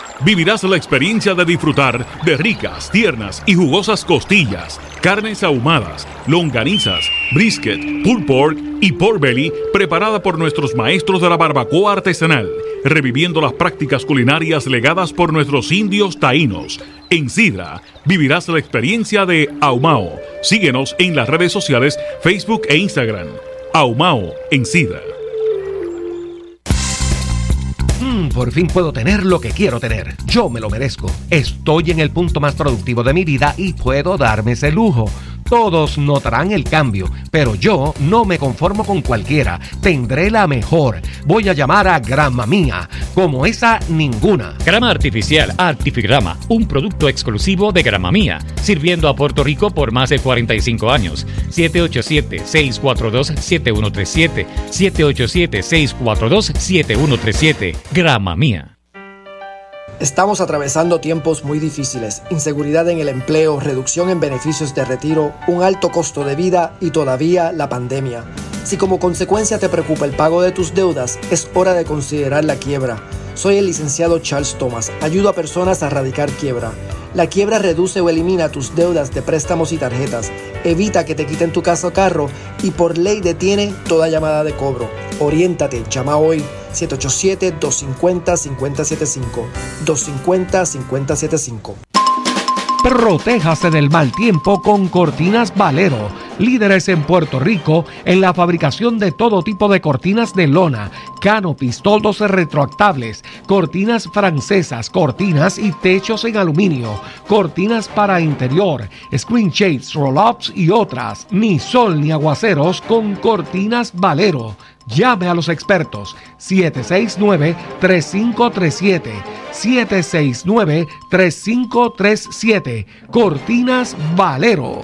vivirás la experiencia de disfrutar de ricas, tiernas y jugosas costillas carnes ahumadas, longanizas, brisket, pulled pork y pork belly preparada por nuestros maestros de la barbacoa artesanal, reviviendo las prácticas culinarias legadas por nuestros indios taínos. En Sidra vivirás la experiencia de Ahumao. Síguenos en las redes sociales Facebook e Instagram. Ahumao en Sidra. Mm, por fin puedo tener lo que quiero tener. Yo me lo merezco. Estoy en el punto más productivo de mi vida y puedo darme ese lujo. Todos notarán el cambio, pero yo no me conformo con cualquiera. Tendré la mejor. Voy a llamar a Grama Mía, como esa ninguna. Grama artificial Artifigrama, un producto exclusivo de Grama Mía, sirviendo a Puerto Rico por más de 45 años. 787-642-7137. 787-642-7137. Grama Mía. Estamos atravesando tiempos muy difíciles, inseguridad en el empleo, reducción en beneficios de retiro, un alto costo de vida y todavía la pandemia. Si como consecuencia te preocupa el pago de tus deudas, es hora de considerar la quiebra. Soy el licenciado Charles Thomas, ayudo a personas a erradicar quiebra. La quiebra reduce o elimina tus deudas de préstamos y tarjetas, evita que te quiten tu casa o carro y por ley detiene toda llamada de cobro. Oriéntate, llama hoy 787-250-5075. 250-5075. Protéjase del mal tiempo con Cortinas Valero, líderes en Puerto Rico en la fabricación de todo tipo de cortinas de lona, canopies, toldos retroactables, cortinas francesas, cortinas y techos en aluminio, cortinas para interior, screen shades, roll-ups y otras. Ni sol ni aguaceros con Cortinas Valero. Llame a los expertos 769-3537. 769-3537. Cortinas Valero.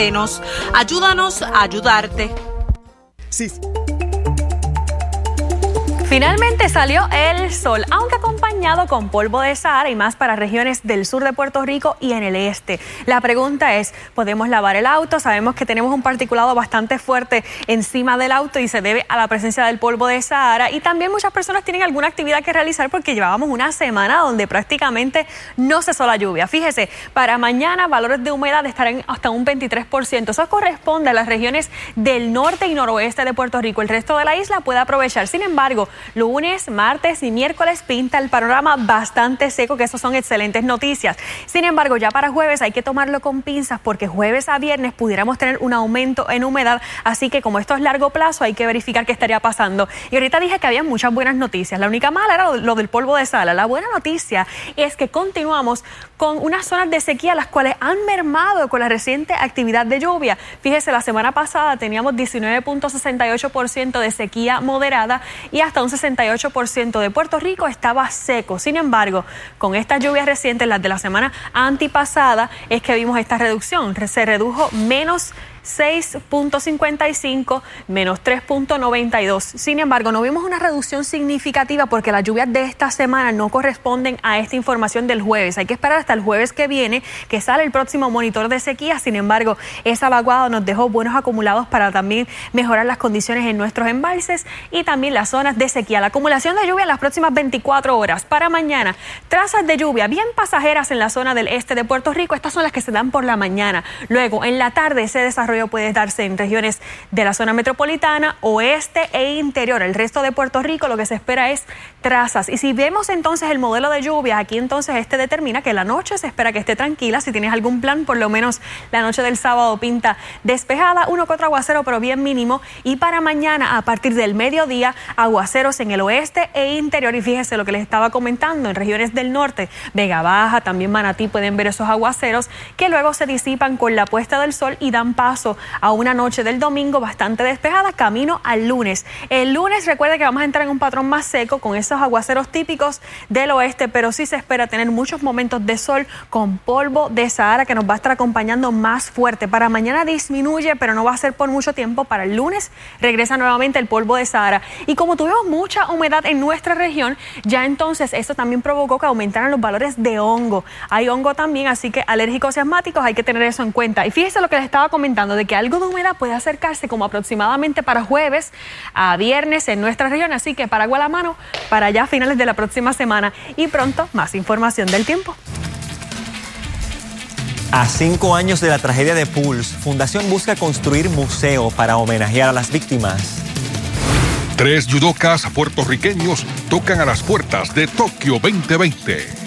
Ayúdanos a ayudarte. Sí. Finalmente salió el sol, aunque acompañado con polvo de Sahara y más para regiones del sur de Puerto Rico y en el este. La pregunta es, ¿podemos lavar el auto? Sabemos que tenemos un particulado bastante fuerte encima del auto y se debe a la presencia del polvo de Sahara. Y también muchas personas tienen alguna actividad que realizar porque llevábamos una semana donde prácticamente no cesó la lluvia. Fíjese, para mañana valores de humedad estarán hasta un 23%. Eso corresponde a las regiones del norte y noroeste de Puerto Rico. El resto de la isla puede aprovechar. Sin embargo, Lunes, martes y miércoles pinta el panorama bastante seco, que eso son excelentes noticias. Sin embargo, ya para jueves hay que tomarlo con pinzas porque jueves a viernes pudiéramos tener un aumento en humedad, así que como esto es largo plazo hay que verificar qué estaría pasando. Y ahorita dije que había muchas buenas noticias. La única mala era lo del polvo de sala. La buena noticia es que continuamos con unas zonas de sequía las cuales han mermado con la reciente actividad de lluvia. Fíjese, la semana pasada teníamos 19.68% de sequía moderada y hasta un 68% de Puerto Rico estaba seco. Sin embargo, con estas lluvias recientes, las de la semana antipasada, es que vimos esta reducción. Se redujo menos 6.55 menos 3.92. Sin embargo, no vimos una reducción significativa porque las lluvias de esta semana no corresponden a esta información del jueves. Hay que esperar hasta el jueves que viene que sale el próximo monitor de sequía. Sin embargo, esa vaguada nos dejó buenos acumulados para también mejorar las condiciones en nuestros embalses y también las zonas de sequía. La acumulación de lluvia en las próximas 24 horas. Para mañana, trazas de lluvia bien pasajeras en la zona del este de Puerto Rico. Estas son las que se dan por la mañana. Luego, en la tarde se desarrolla puede darse en regiones de la zona metropolitana, oeste e interior. El resto de Puerto Rico lo que se espera es trazas. Y si vemos entonces el modelo de lluvia, aquí entonces este determina que la noche se espera que esté tranquila. Si tienes algún plan, por lo menos la noche del sábado pinta despejada, uno que otro aguacero, pero bien mínimo. Y para mañana, a partir del mediodía, aguaceros en el oeste e interior. Y fíjese lo que les estaba comentando, en regiones del norte, Vega Baja, también Manatí, pueden ver esos aguaceros que luego se disipan con la puesta del sol y dan paso a una noche del domingo bastante despejada, camino al lunes. El lunes recuerde que vamos a entrar en un patrón más seco con esos aguaceros típicos del oeste, pero sí se espera tener muchos momentos de sol con polvo de Sahara que nos va a estar acompañando más fuerte. Para mañana disminuye, pero no va a ser por mucho tiempo. Para el lunes regresa nuevamente el polvo de Sahara. Y como tuvimos mucha humedad en nuestra región, ya entonces eso también provocó que aumentaran los valores de hongo. Hay hongo también, así que alérgicos y asmáticos hay que tener eso en cuenta. Y fíjese lo que les estaba comentando de que algo de humedad puede acercarse como aproximadamente para jueves a viernes en nuestra región, así que para la mano para allá a finales de la próxima semana y pronto más información del tiempo. A cinco años de la tragedia de Pulse, Fundación busca construir museo para homenajear a las víctimas. Tres judocas puertorriqueños tocan a las puertas de Tokio 2020.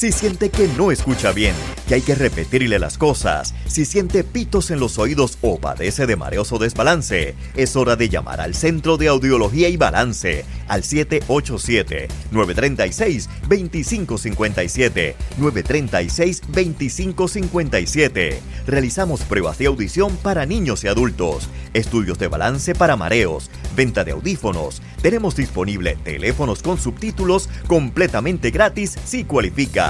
Si siente que no escucha bien, que hay que repetirle las cosas, si siente pitos en los oídos o padece de mareos o desbalance, es hora de llamar al Centro de Audiología y Balance al 787-936-2557. 936-2557. Realizamos pruebas de audición para niños y adultos, estudios de balance para mareos, venta de audífonos. Tenemos disponible teléfonos con subtítulos completamente gratis si cualifica.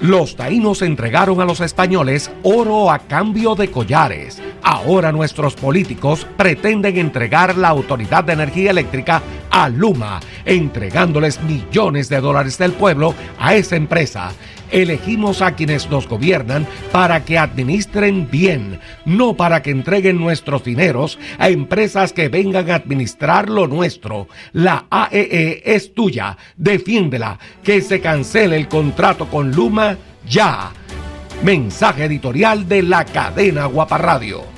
Los taínos entregaron a los españoles oro a cambio de collares. Ahora nuestros políticos pretenden entregar la Autoridad de Energía Eléctrica a Luma, entregándoles millones de dólares del pueblo a esa empresa. Elegimos a quienes nos gobiernan para que administren bien, no para que entreguen nuestros dineros a empresas que vengan a administrar lo nuestro. La AEE e es tuya, defiéndela, que se cancele el contrato con Luma ya. Mensaje editorial de la cadena Guaparradio.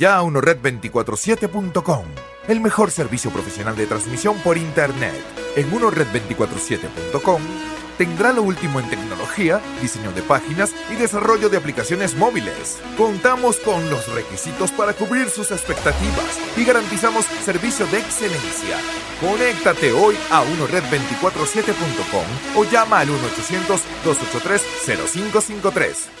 ya a unored247.com, el mejor servicio profesional de transmisión por Internet. En unored247.com tendrá lo último en tecnología, diseño de páginas y desarrollo de aplicaciones móviles. Contamos con los requisitos para cubrir sus expectativas y garantizamos servicio de excelencia. Conéctate hoy a unored247.com o llama al 1-800-283-0553.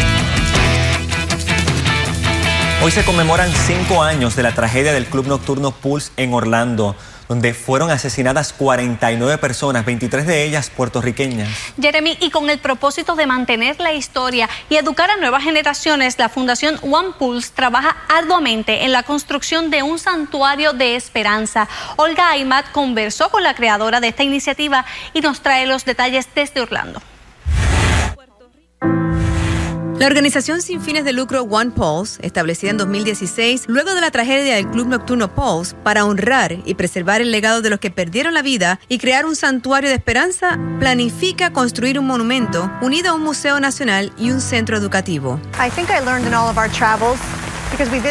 Hoy se conmemoran cinco años de la tragedia del club nocturno Pulse en Orlando donde fueron asesinadas 49 personas, 23 de ellas puertorriqueñas. Jeremy, y con el propósito de mantener la historia y educar a nuevas generaciones, la Fundación One Pulse trabaja arduamente en la construcción de un santuario de esperanza. Olga Aymat conversó con la creadora de esta iniciativa y nos trae los detalles desde Orlando. La organización sin fines de lucro One Pulse, establecida en 2016, luego de la tragedia del Club Nocturno Pulse, para honrar y preservar el legado de los que perdieron la vida y crear un santuario de esperanza, planifica construir un monumento unido a un museo nacional y un centro educativo.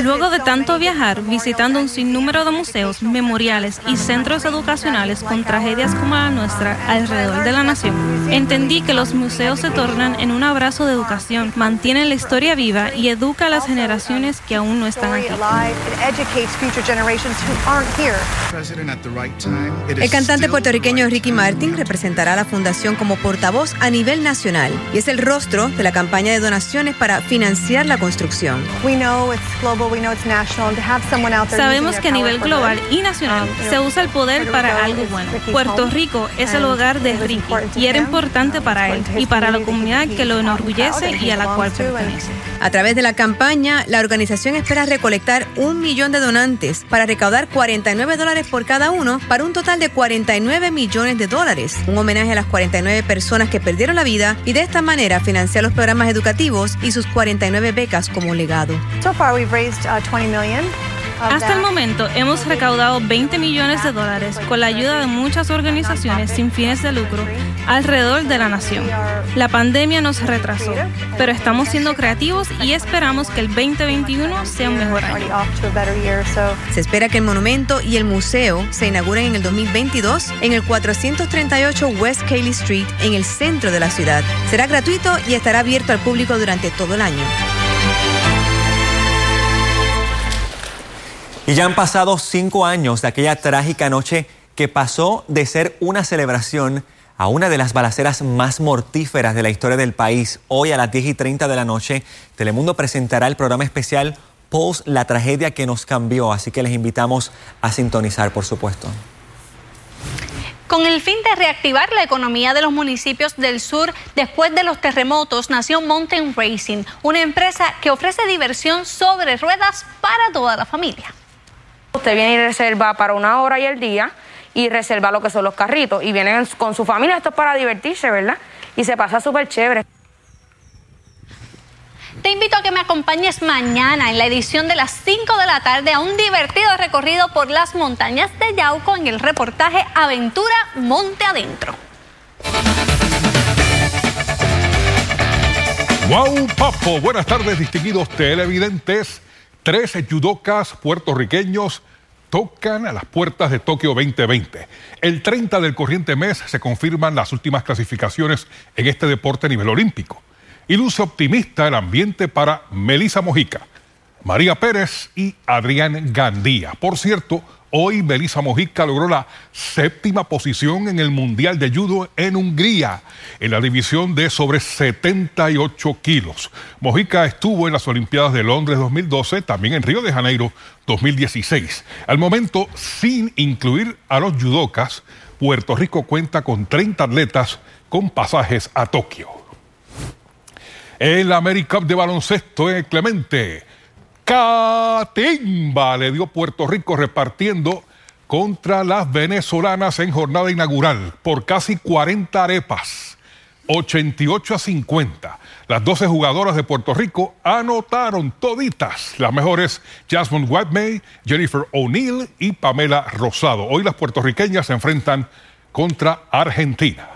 Luego de tanto viajar, visitando un sinnúmero de museos, memoriales y centros educacionales con tragedias como la nuestra alrededor de la nación, entendí que los museos se tornan en un abrazo de educación, mantienen la historia viva y educa a las generaciones que aún no están aquí. El cantante puertorriqueño Ricky Martin representará a la fundación como portavoz a nivel nacional y es el rostro de la campaña de donaciones para financiar la construcción. Sabemos que a nivel global y nacional se usa el poder para algo bueno. Puerto Rico es el hogar de Ricky y era importante para él y para la comunidad que lo enorgullece y a la cual pertenece. A través de la campaña, la organización espera recolectar un millón de donantes para recaudar 49 dólares por cada uno para un total de 49 millones de dólares. Un homenaje a las 49 personas que perdieron la vida y de esta manera financiar los programas educativos y sus 49 becas como legado. Uh, Hasta el momento hemos recaudado 20 millones de dólares con la ayuda de muchas organizaciones sin fines de lucro alrededor de la nación. La pandemia nos retrasó, pero estamos siendo creativos y esperamos que el 2021 sea un mejor año. Se espera que el monumento y el museo se inauguren en el 2022 en el 438 West Cayley Street en el centro de la ciudad. Será gratuito y estará abierto al público durante todo el año. Y ya han pasado cinco años de aquella trágica noche que pasó de ser una celebración a una de las balaceras más mortíferas de la historia del país. Hoy a las 10 y 30 de la noche, Telemundo presentará el programa especial Post, la tragedia que nos cambió. Así que les invitamos a sintonizar, por supuesto. Con el fin de reactivar la economía de los municipios del sur después de los terremotos, nació Mountain Racing, una empresa que ofrece diversión sobre ruedas para toda la familia. Usted viene y reserva para una hora y el día y reserva lo que son los carritos y vienen con su familia, esto es para divertirse, ¿verdad? Y se pasa súper chévere. Te invito a que me acompañes mañana en la edición de las 5 de la tarde a un divertido recorrido por las montañas de Yauco en el reportaje Aventura Monte Adentro. ¡Wow, Papo! Buenas tardes, distinguidos televidentes. Tres judocas puertorriqueños tocan a las puertas de Tokio 2020. El 30 del corriente mes se confirman las últimas clasificaciones en este deporte a nivel olímpico. Y luce optimista el ambiente para Melisa Mojica, María Pérez y Adrián Gandía. Por cierto, Hoy Melissa Mojica logró la séptima posición en el Mundial de Judo en Hungría, en la división de sobre 78 kilos. Mojica estuvo en las Olimpiadas de Londres 2012, también en Río de Janeiro 2016. Al momento, sin incluir a los judocas, Puerto Rico cuenta con 30 atletas con pasajes a Tokio. El Cup de baloncesto en Clemente. Catimba le dio Puerto Rico repartiendo contra las venezolanas en jornada inaugural por casi 40 arepas. 88 a 50. Las 12 jugadoras de Puerto Rico anotaron toditas. Las mejores Jasmine Whitmay, Jennifer O'Neill y Pamela Rosado. Hoy las puertorriqueñas se enfrentan contra Argentina.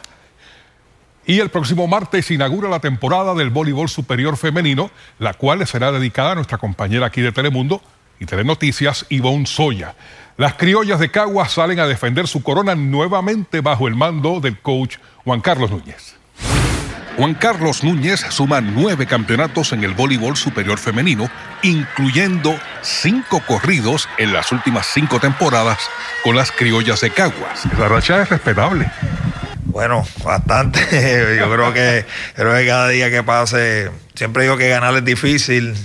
Y el próximo martes se inaugura la temporada del voleibol superior femenino, la cual será dedicada a nuestra compañera aquí de Telemundo y Telenoticias, Ivonne Soya. Las criollas de Caguas salen a defender su corona nuevamente bajo el mando del coach Juan Carlos Núñez. Juan Carlos Núñez suma nueve campeonatos en el voleibol superior femenino, incluyendo cinco corridos en las últimas cinco temporadas con las criollas de Caguas. La racha es respetable. Bueno, bastante. Yo creo que, creo que cada día que pase, siempre digo que ganar es difícil.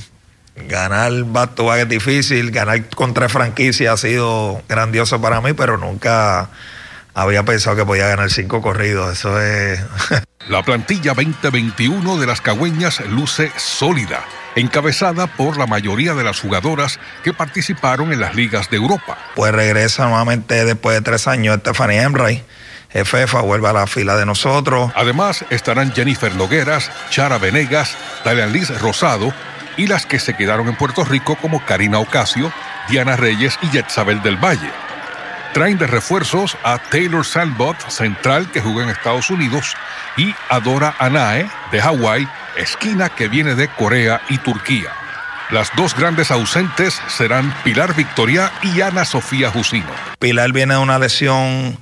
Ganar back to back es difícil. Ganar con tres franquicias ha sido grandioso para mí, pero nunca había pensado que podía ganar cinco corridos. Eso es. La plantilla 2021 de las cagüeñas luce sólida, encabezada por la mayoría de las jugadoras que participaron en las ligas de Europa. Pues regresa nuevamente después de tres años Stephanie Emray FEFA vuelve a la fila de nosotros. Además estarán Jennifer Nogueras, Chara Venegas, Dalian Liz Rosado y las que se quedaron en Puerto Rico como Karina Ocasio, Diana Reyes y Yetzabel del Valle. Traen de refuerzos a Taylor Sandbot, central que juega en Estados Unidos, y Adora Anae, de Hawái, esquina que viene de Corea y Turquía. Las dos grandes ausentes serán Pilar Victoria y Ana Sofía Jusino. Pilar viene de una lesión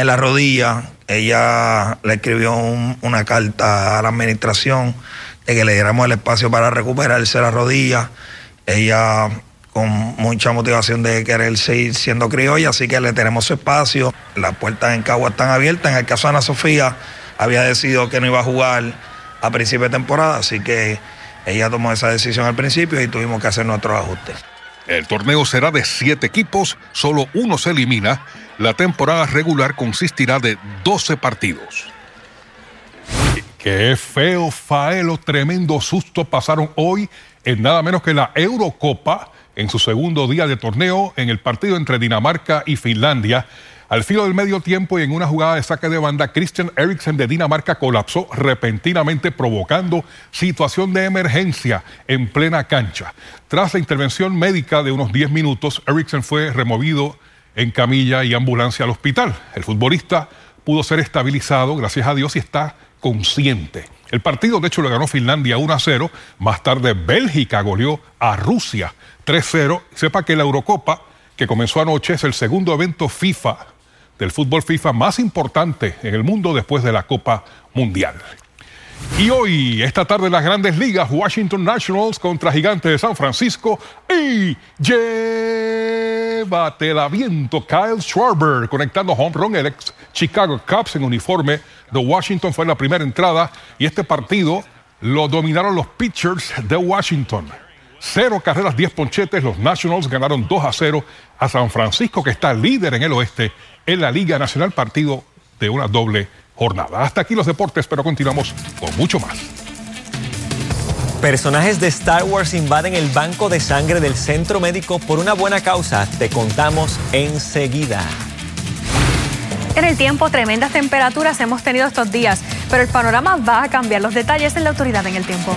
en la rodilla. Ella le escribió una carta a la administración de que le diéramos el espacio para recuperarse la rodilla. Ella con mucha motivación de querer seguir siendo criolla, así que le tenemos su espacio. Las puertas en Cagua están abiertas. En el caso de Ana Sofía, había decidido que no iba a jugar a principio de temporada, así que ella tomó esa decisión al principio y tuvimos que hacer nuestros ajustes. El torneo será de siete equipos, solo uno se elimina la temporada regular consistirá de 12 partidos. Qué feo, Faelo, tremendo susto pasaron hoy en nada menos que la Eurocopa, en su segundo día de torneo, en el partido entre Dinamarca y Finlandia. Al filo del medio tiempo y en una jugada de saque de banda, Christian Eriksen de Dinamarca colapsó repentinamente provocando situación de emergencia en plena cancha. Tras la intervención médica de unos 10 minutos, Eriksen fue removido en camilla y ambulancia al hospital. El futbolista pudo ser estabilizado, gracias a Dios, y está consciente. El partido, de hecho, lo ganó Finlandia 1 a 0. Más tarde, Bélgica goleó a Rusia 3-0. Sepa que la Eurocopa, que comenzó anoche, es el segundo evento FIFA del fútbol FIFA más importante en el mundo después de la Copa Mundial. Y hoy, esta tarde en las grandes ligas, Washington Nationals contra Gigantes de San Francisco y llévate el viento Kyle Schwarber conectando home run el ex Chicago Cubs en uniforme de Washington fue la primera entrada y este partido lo dominaron los pitchers de Washington. Cero carreras, diez ponchetes. Los Nationals ganaron 2 a 0 a San Francisco, que está líder en el oeste en la Liga Nacional, partido de una doble jornada. Hasta aquí los deportes, pero continuamos con mucho más. Personajes de Star Wars invaden el banco de sangre del centro médico por una buena causa. Te contamos enseguida. En el tiempo, tremendas temperaturas hemos tenido estos días, pero el panorama va a cambiar. Los detalles en la autoridad en el tiempo.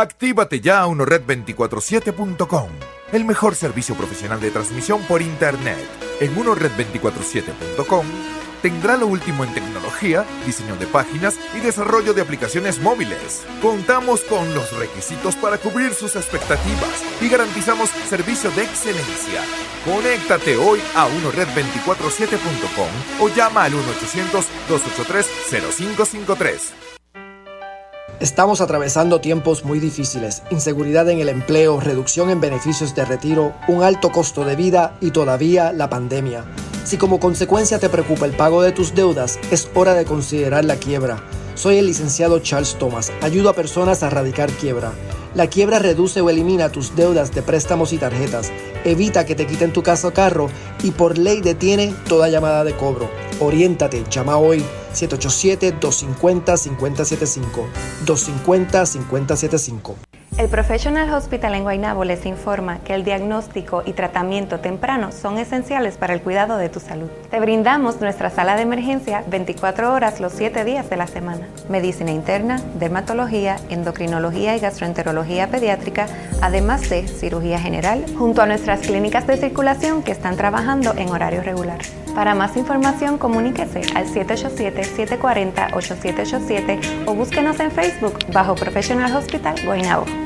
Actívate ya a unored247.com, el mejor servicio profesional de transmisión por Internet. En unored247.com tendrá lo último en tecnología, diseño de páginas y desarrollo de aplicaciones móviles. Contamos con los requisitos para cubrir sus expectativas y garantizamos servicio de excelencia. Conéctate hoy a unored247.com o llama al 1-800-283-0553. Estamos atravesando tiempos muy difíciles, inseguridad en el empleo, reducción en beneficios de retiro, un alto costo de vida y todavía la pandemia. Si como consecuencia te preocupa el pago de tus deudas, es hora de considerar la quiebra. Soy el licenciado Charles Thomas, ayudo a personas a erradicar quiebra. La quiebra reduce o elimina tus deudas de préstamos y tarjetas, evita que te quiten tu casa o carro y por ley detiene toda llamada de cobro. Oriéntate, llama hoy 787-250-5075. 250-5075. El Professional Hospital en Guaynabo les informa que el diagnóstico y tratamiento temprano son esenciales para el cuidado de tu salud. Te brindamos nuestra sala de emergencia 24 horas los 7 días de la semana. Medicina interna, dermatología, endocrinología y gastroenterología pediátrica, además de cirugía general, junto a nuestras clínicas de circulación que están trabajando en horario regular. Para más información, comuníquese al 787-740-8787 o búsquenos en Facebook bajo Professional Hospital Guaynabo.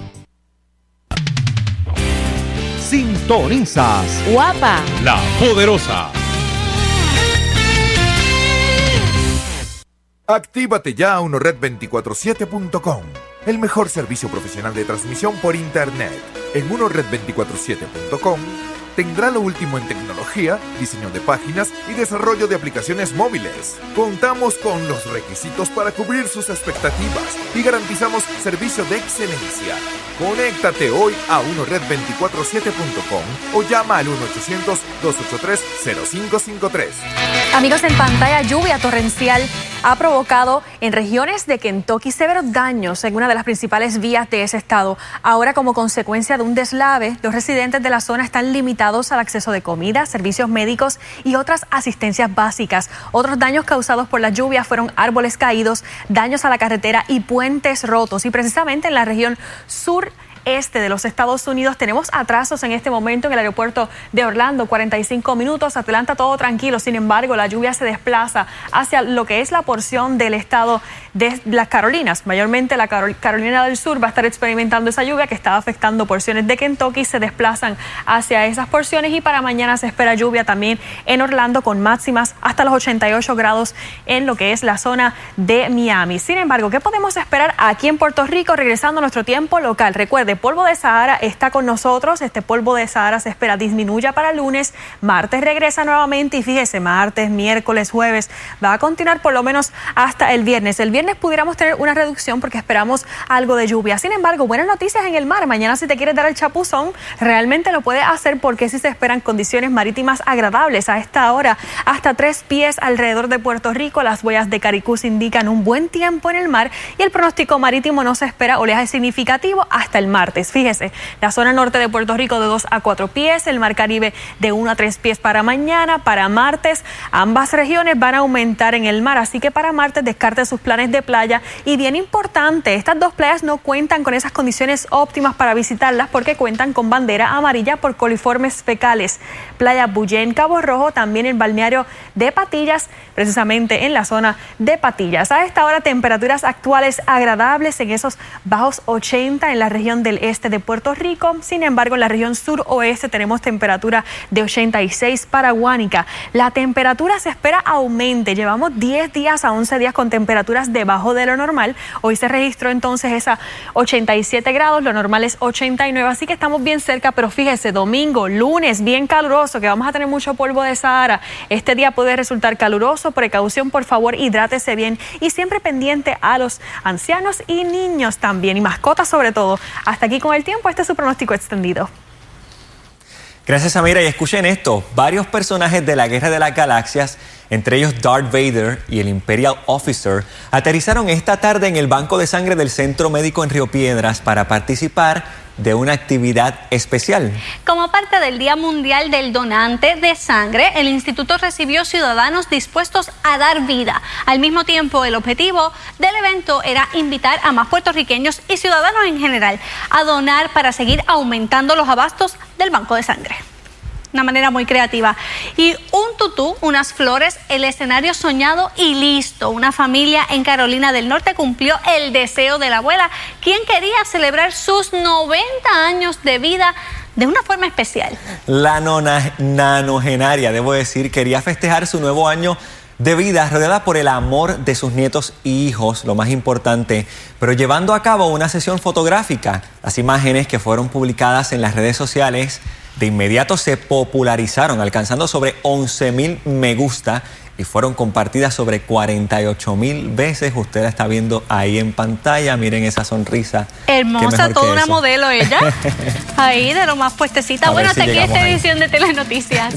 Sintonizas. Guapa. La poderosa. Actívate ya a unored247.com, el mejor servicio profesional de transmisión por Internet. En 1red247.com tendrá lo último en tecnología, diseño de páginas y desarrollo de aplicaciones móviles. Contamos con los requisitos para cubrir sus expectativas y garantizamos servicio de excelencia. Conéctate hoy a 1red247.com o llama al 1-800-283-0553. Amigos en pantalla, lluvia torrencial ha provocado en regiones de Kentucky severos daños en una de las principales vías de ese estado. Ahora, como consecuencia de un deslave, los residentes de la zona están limitados al acceso de comida, servicios médicos y otras asistencias básicas. Otros daños causados por la lluvia fueron árboles caídos, daños a la carretera y puentes rotos. Y precisamente en la región sur este de los Estados Unidos. Tenemos atrasos en este momento en el aeropuerto de Orlando, 45 minutos, Atlanta todo tranquilo, sin embargo la lluvia se desplaza hacia lo que es la porción del estado de las Carolinas, mayormente la Carolina del Sur va a estar experimentando esa lluvia que está afectando porciones de Kentucky, se desplazan hacia esas porciones y para mañana se espera lluvia también en Orlando con máximas hasta los 88 grados en lo que es la zona de Miami. Sin embargo, ¿qué podemos esperar aquí en Puerto Rico regresando a nuestro tiempo local? Recuerde, polvo de Sahara está con nosotros, este polvo de Sahara se espera disminuya para lunes, martes regresa nuevamente y fíjese, martes, miércoles, jueves, va a continuar por lo menos hasta el viernes. El viernes pudiéramos tener una reducción porque esperamos algo de lluvia. Sin embargo, buenas noticias en el mar. Mañana si te quieres dar el chapuzón, realmente lo puedes hacer porque si se esperan condiciones marítimas agradables a esta hora. Hasta tres pies alrededor de Puerto Rico. Las huellas de Caricús indican un buen tiempo en el mar y el pronóstico marítimo no se espera oleaje significativo hasta el martes. Fíjese, la zona norte de Puerto Rico de 2 a 4 pies, el mar Caribe de 1 a 3 pies para mañana, para martes. Ambas regiones van a aumentar en el mar, así que para martes descarte sus planes de playa. Y bien importante, estas dos playas no cuentan con esas condiciones óptimas para visitarlas porque cuentan con bandera amarilla por coliformes fecales. Playa Bullén, Cabo Rojo, también el balneario de Patillas, precisamente en la zona de Patillas. A esta hora temperaturas actuales agradables en esos bajos 80 en la región del este de Puerto Rico. Sin embargo, en la región suroeste tenemos temperatura de 86 para Guánica. La temperatura se espera aumente. Llevamos 10 días a 11 días con temperaturas debajo de lo normal. Hoy se registró entonces esa 87 grados, lo normal es 89, así que estamos bien cerca, pero fíjese, domingo, lunes, bien caluroso, que vamos a tener mucho polvo de Sahara. Este día puede resultar caluroso, precaución, por favor, hidrátese bien y siempre pendiente a los ancianos y niños también, y mascotas sobre todo. Hasta aquí con el tiempo, este es su pronóstico extendido. Gracias, Amira. Y escuchen esto: varios personajes de la Guerra de las Galaxias, entre ellos Darth Vader y el Imperial Officer, aterrizaron esta tarde en el Banco de Sangre del Centro Médico en Río Piedras para participar de una actividad especial. Como parte del Día Mundial del Donante de Sangre, el instituto recibió ciudadanos dispuestos a dar vida. Al mismo tiempo, el objetivo del evento era invitar a más puertorriqueños y ciudadanos en general a donar para seguir aumentando los abastos del banco de sangre una manera muy creativa. Y un tutú, unas flores, el escenario soñado y listo. Una familia en Carolina del Norte cumplió el deseo de la abuela, quien quería celebrar sus 90 años de vida de una forma especial. La nona, nanogenaria, debo decir, quería festejar su nuevo año de vida rodeada por el amor de sus nietos y hijos, lo más importante, pero llevando a cabo una sesión fotográfica. Las imágenes que fueron publicadas en las redes sociales de inmediato se popularizaron, alcanzando sobre 11 mil me gusta y fueron compartidas sobre 48 mil veces. Usted la está viendo ahí en pantalla. Miren esa sonrisa. Hermosa, toda una modelo ella. ahí de lo más puestecita. bueno, hasta aquí esta edición de Telenoticias.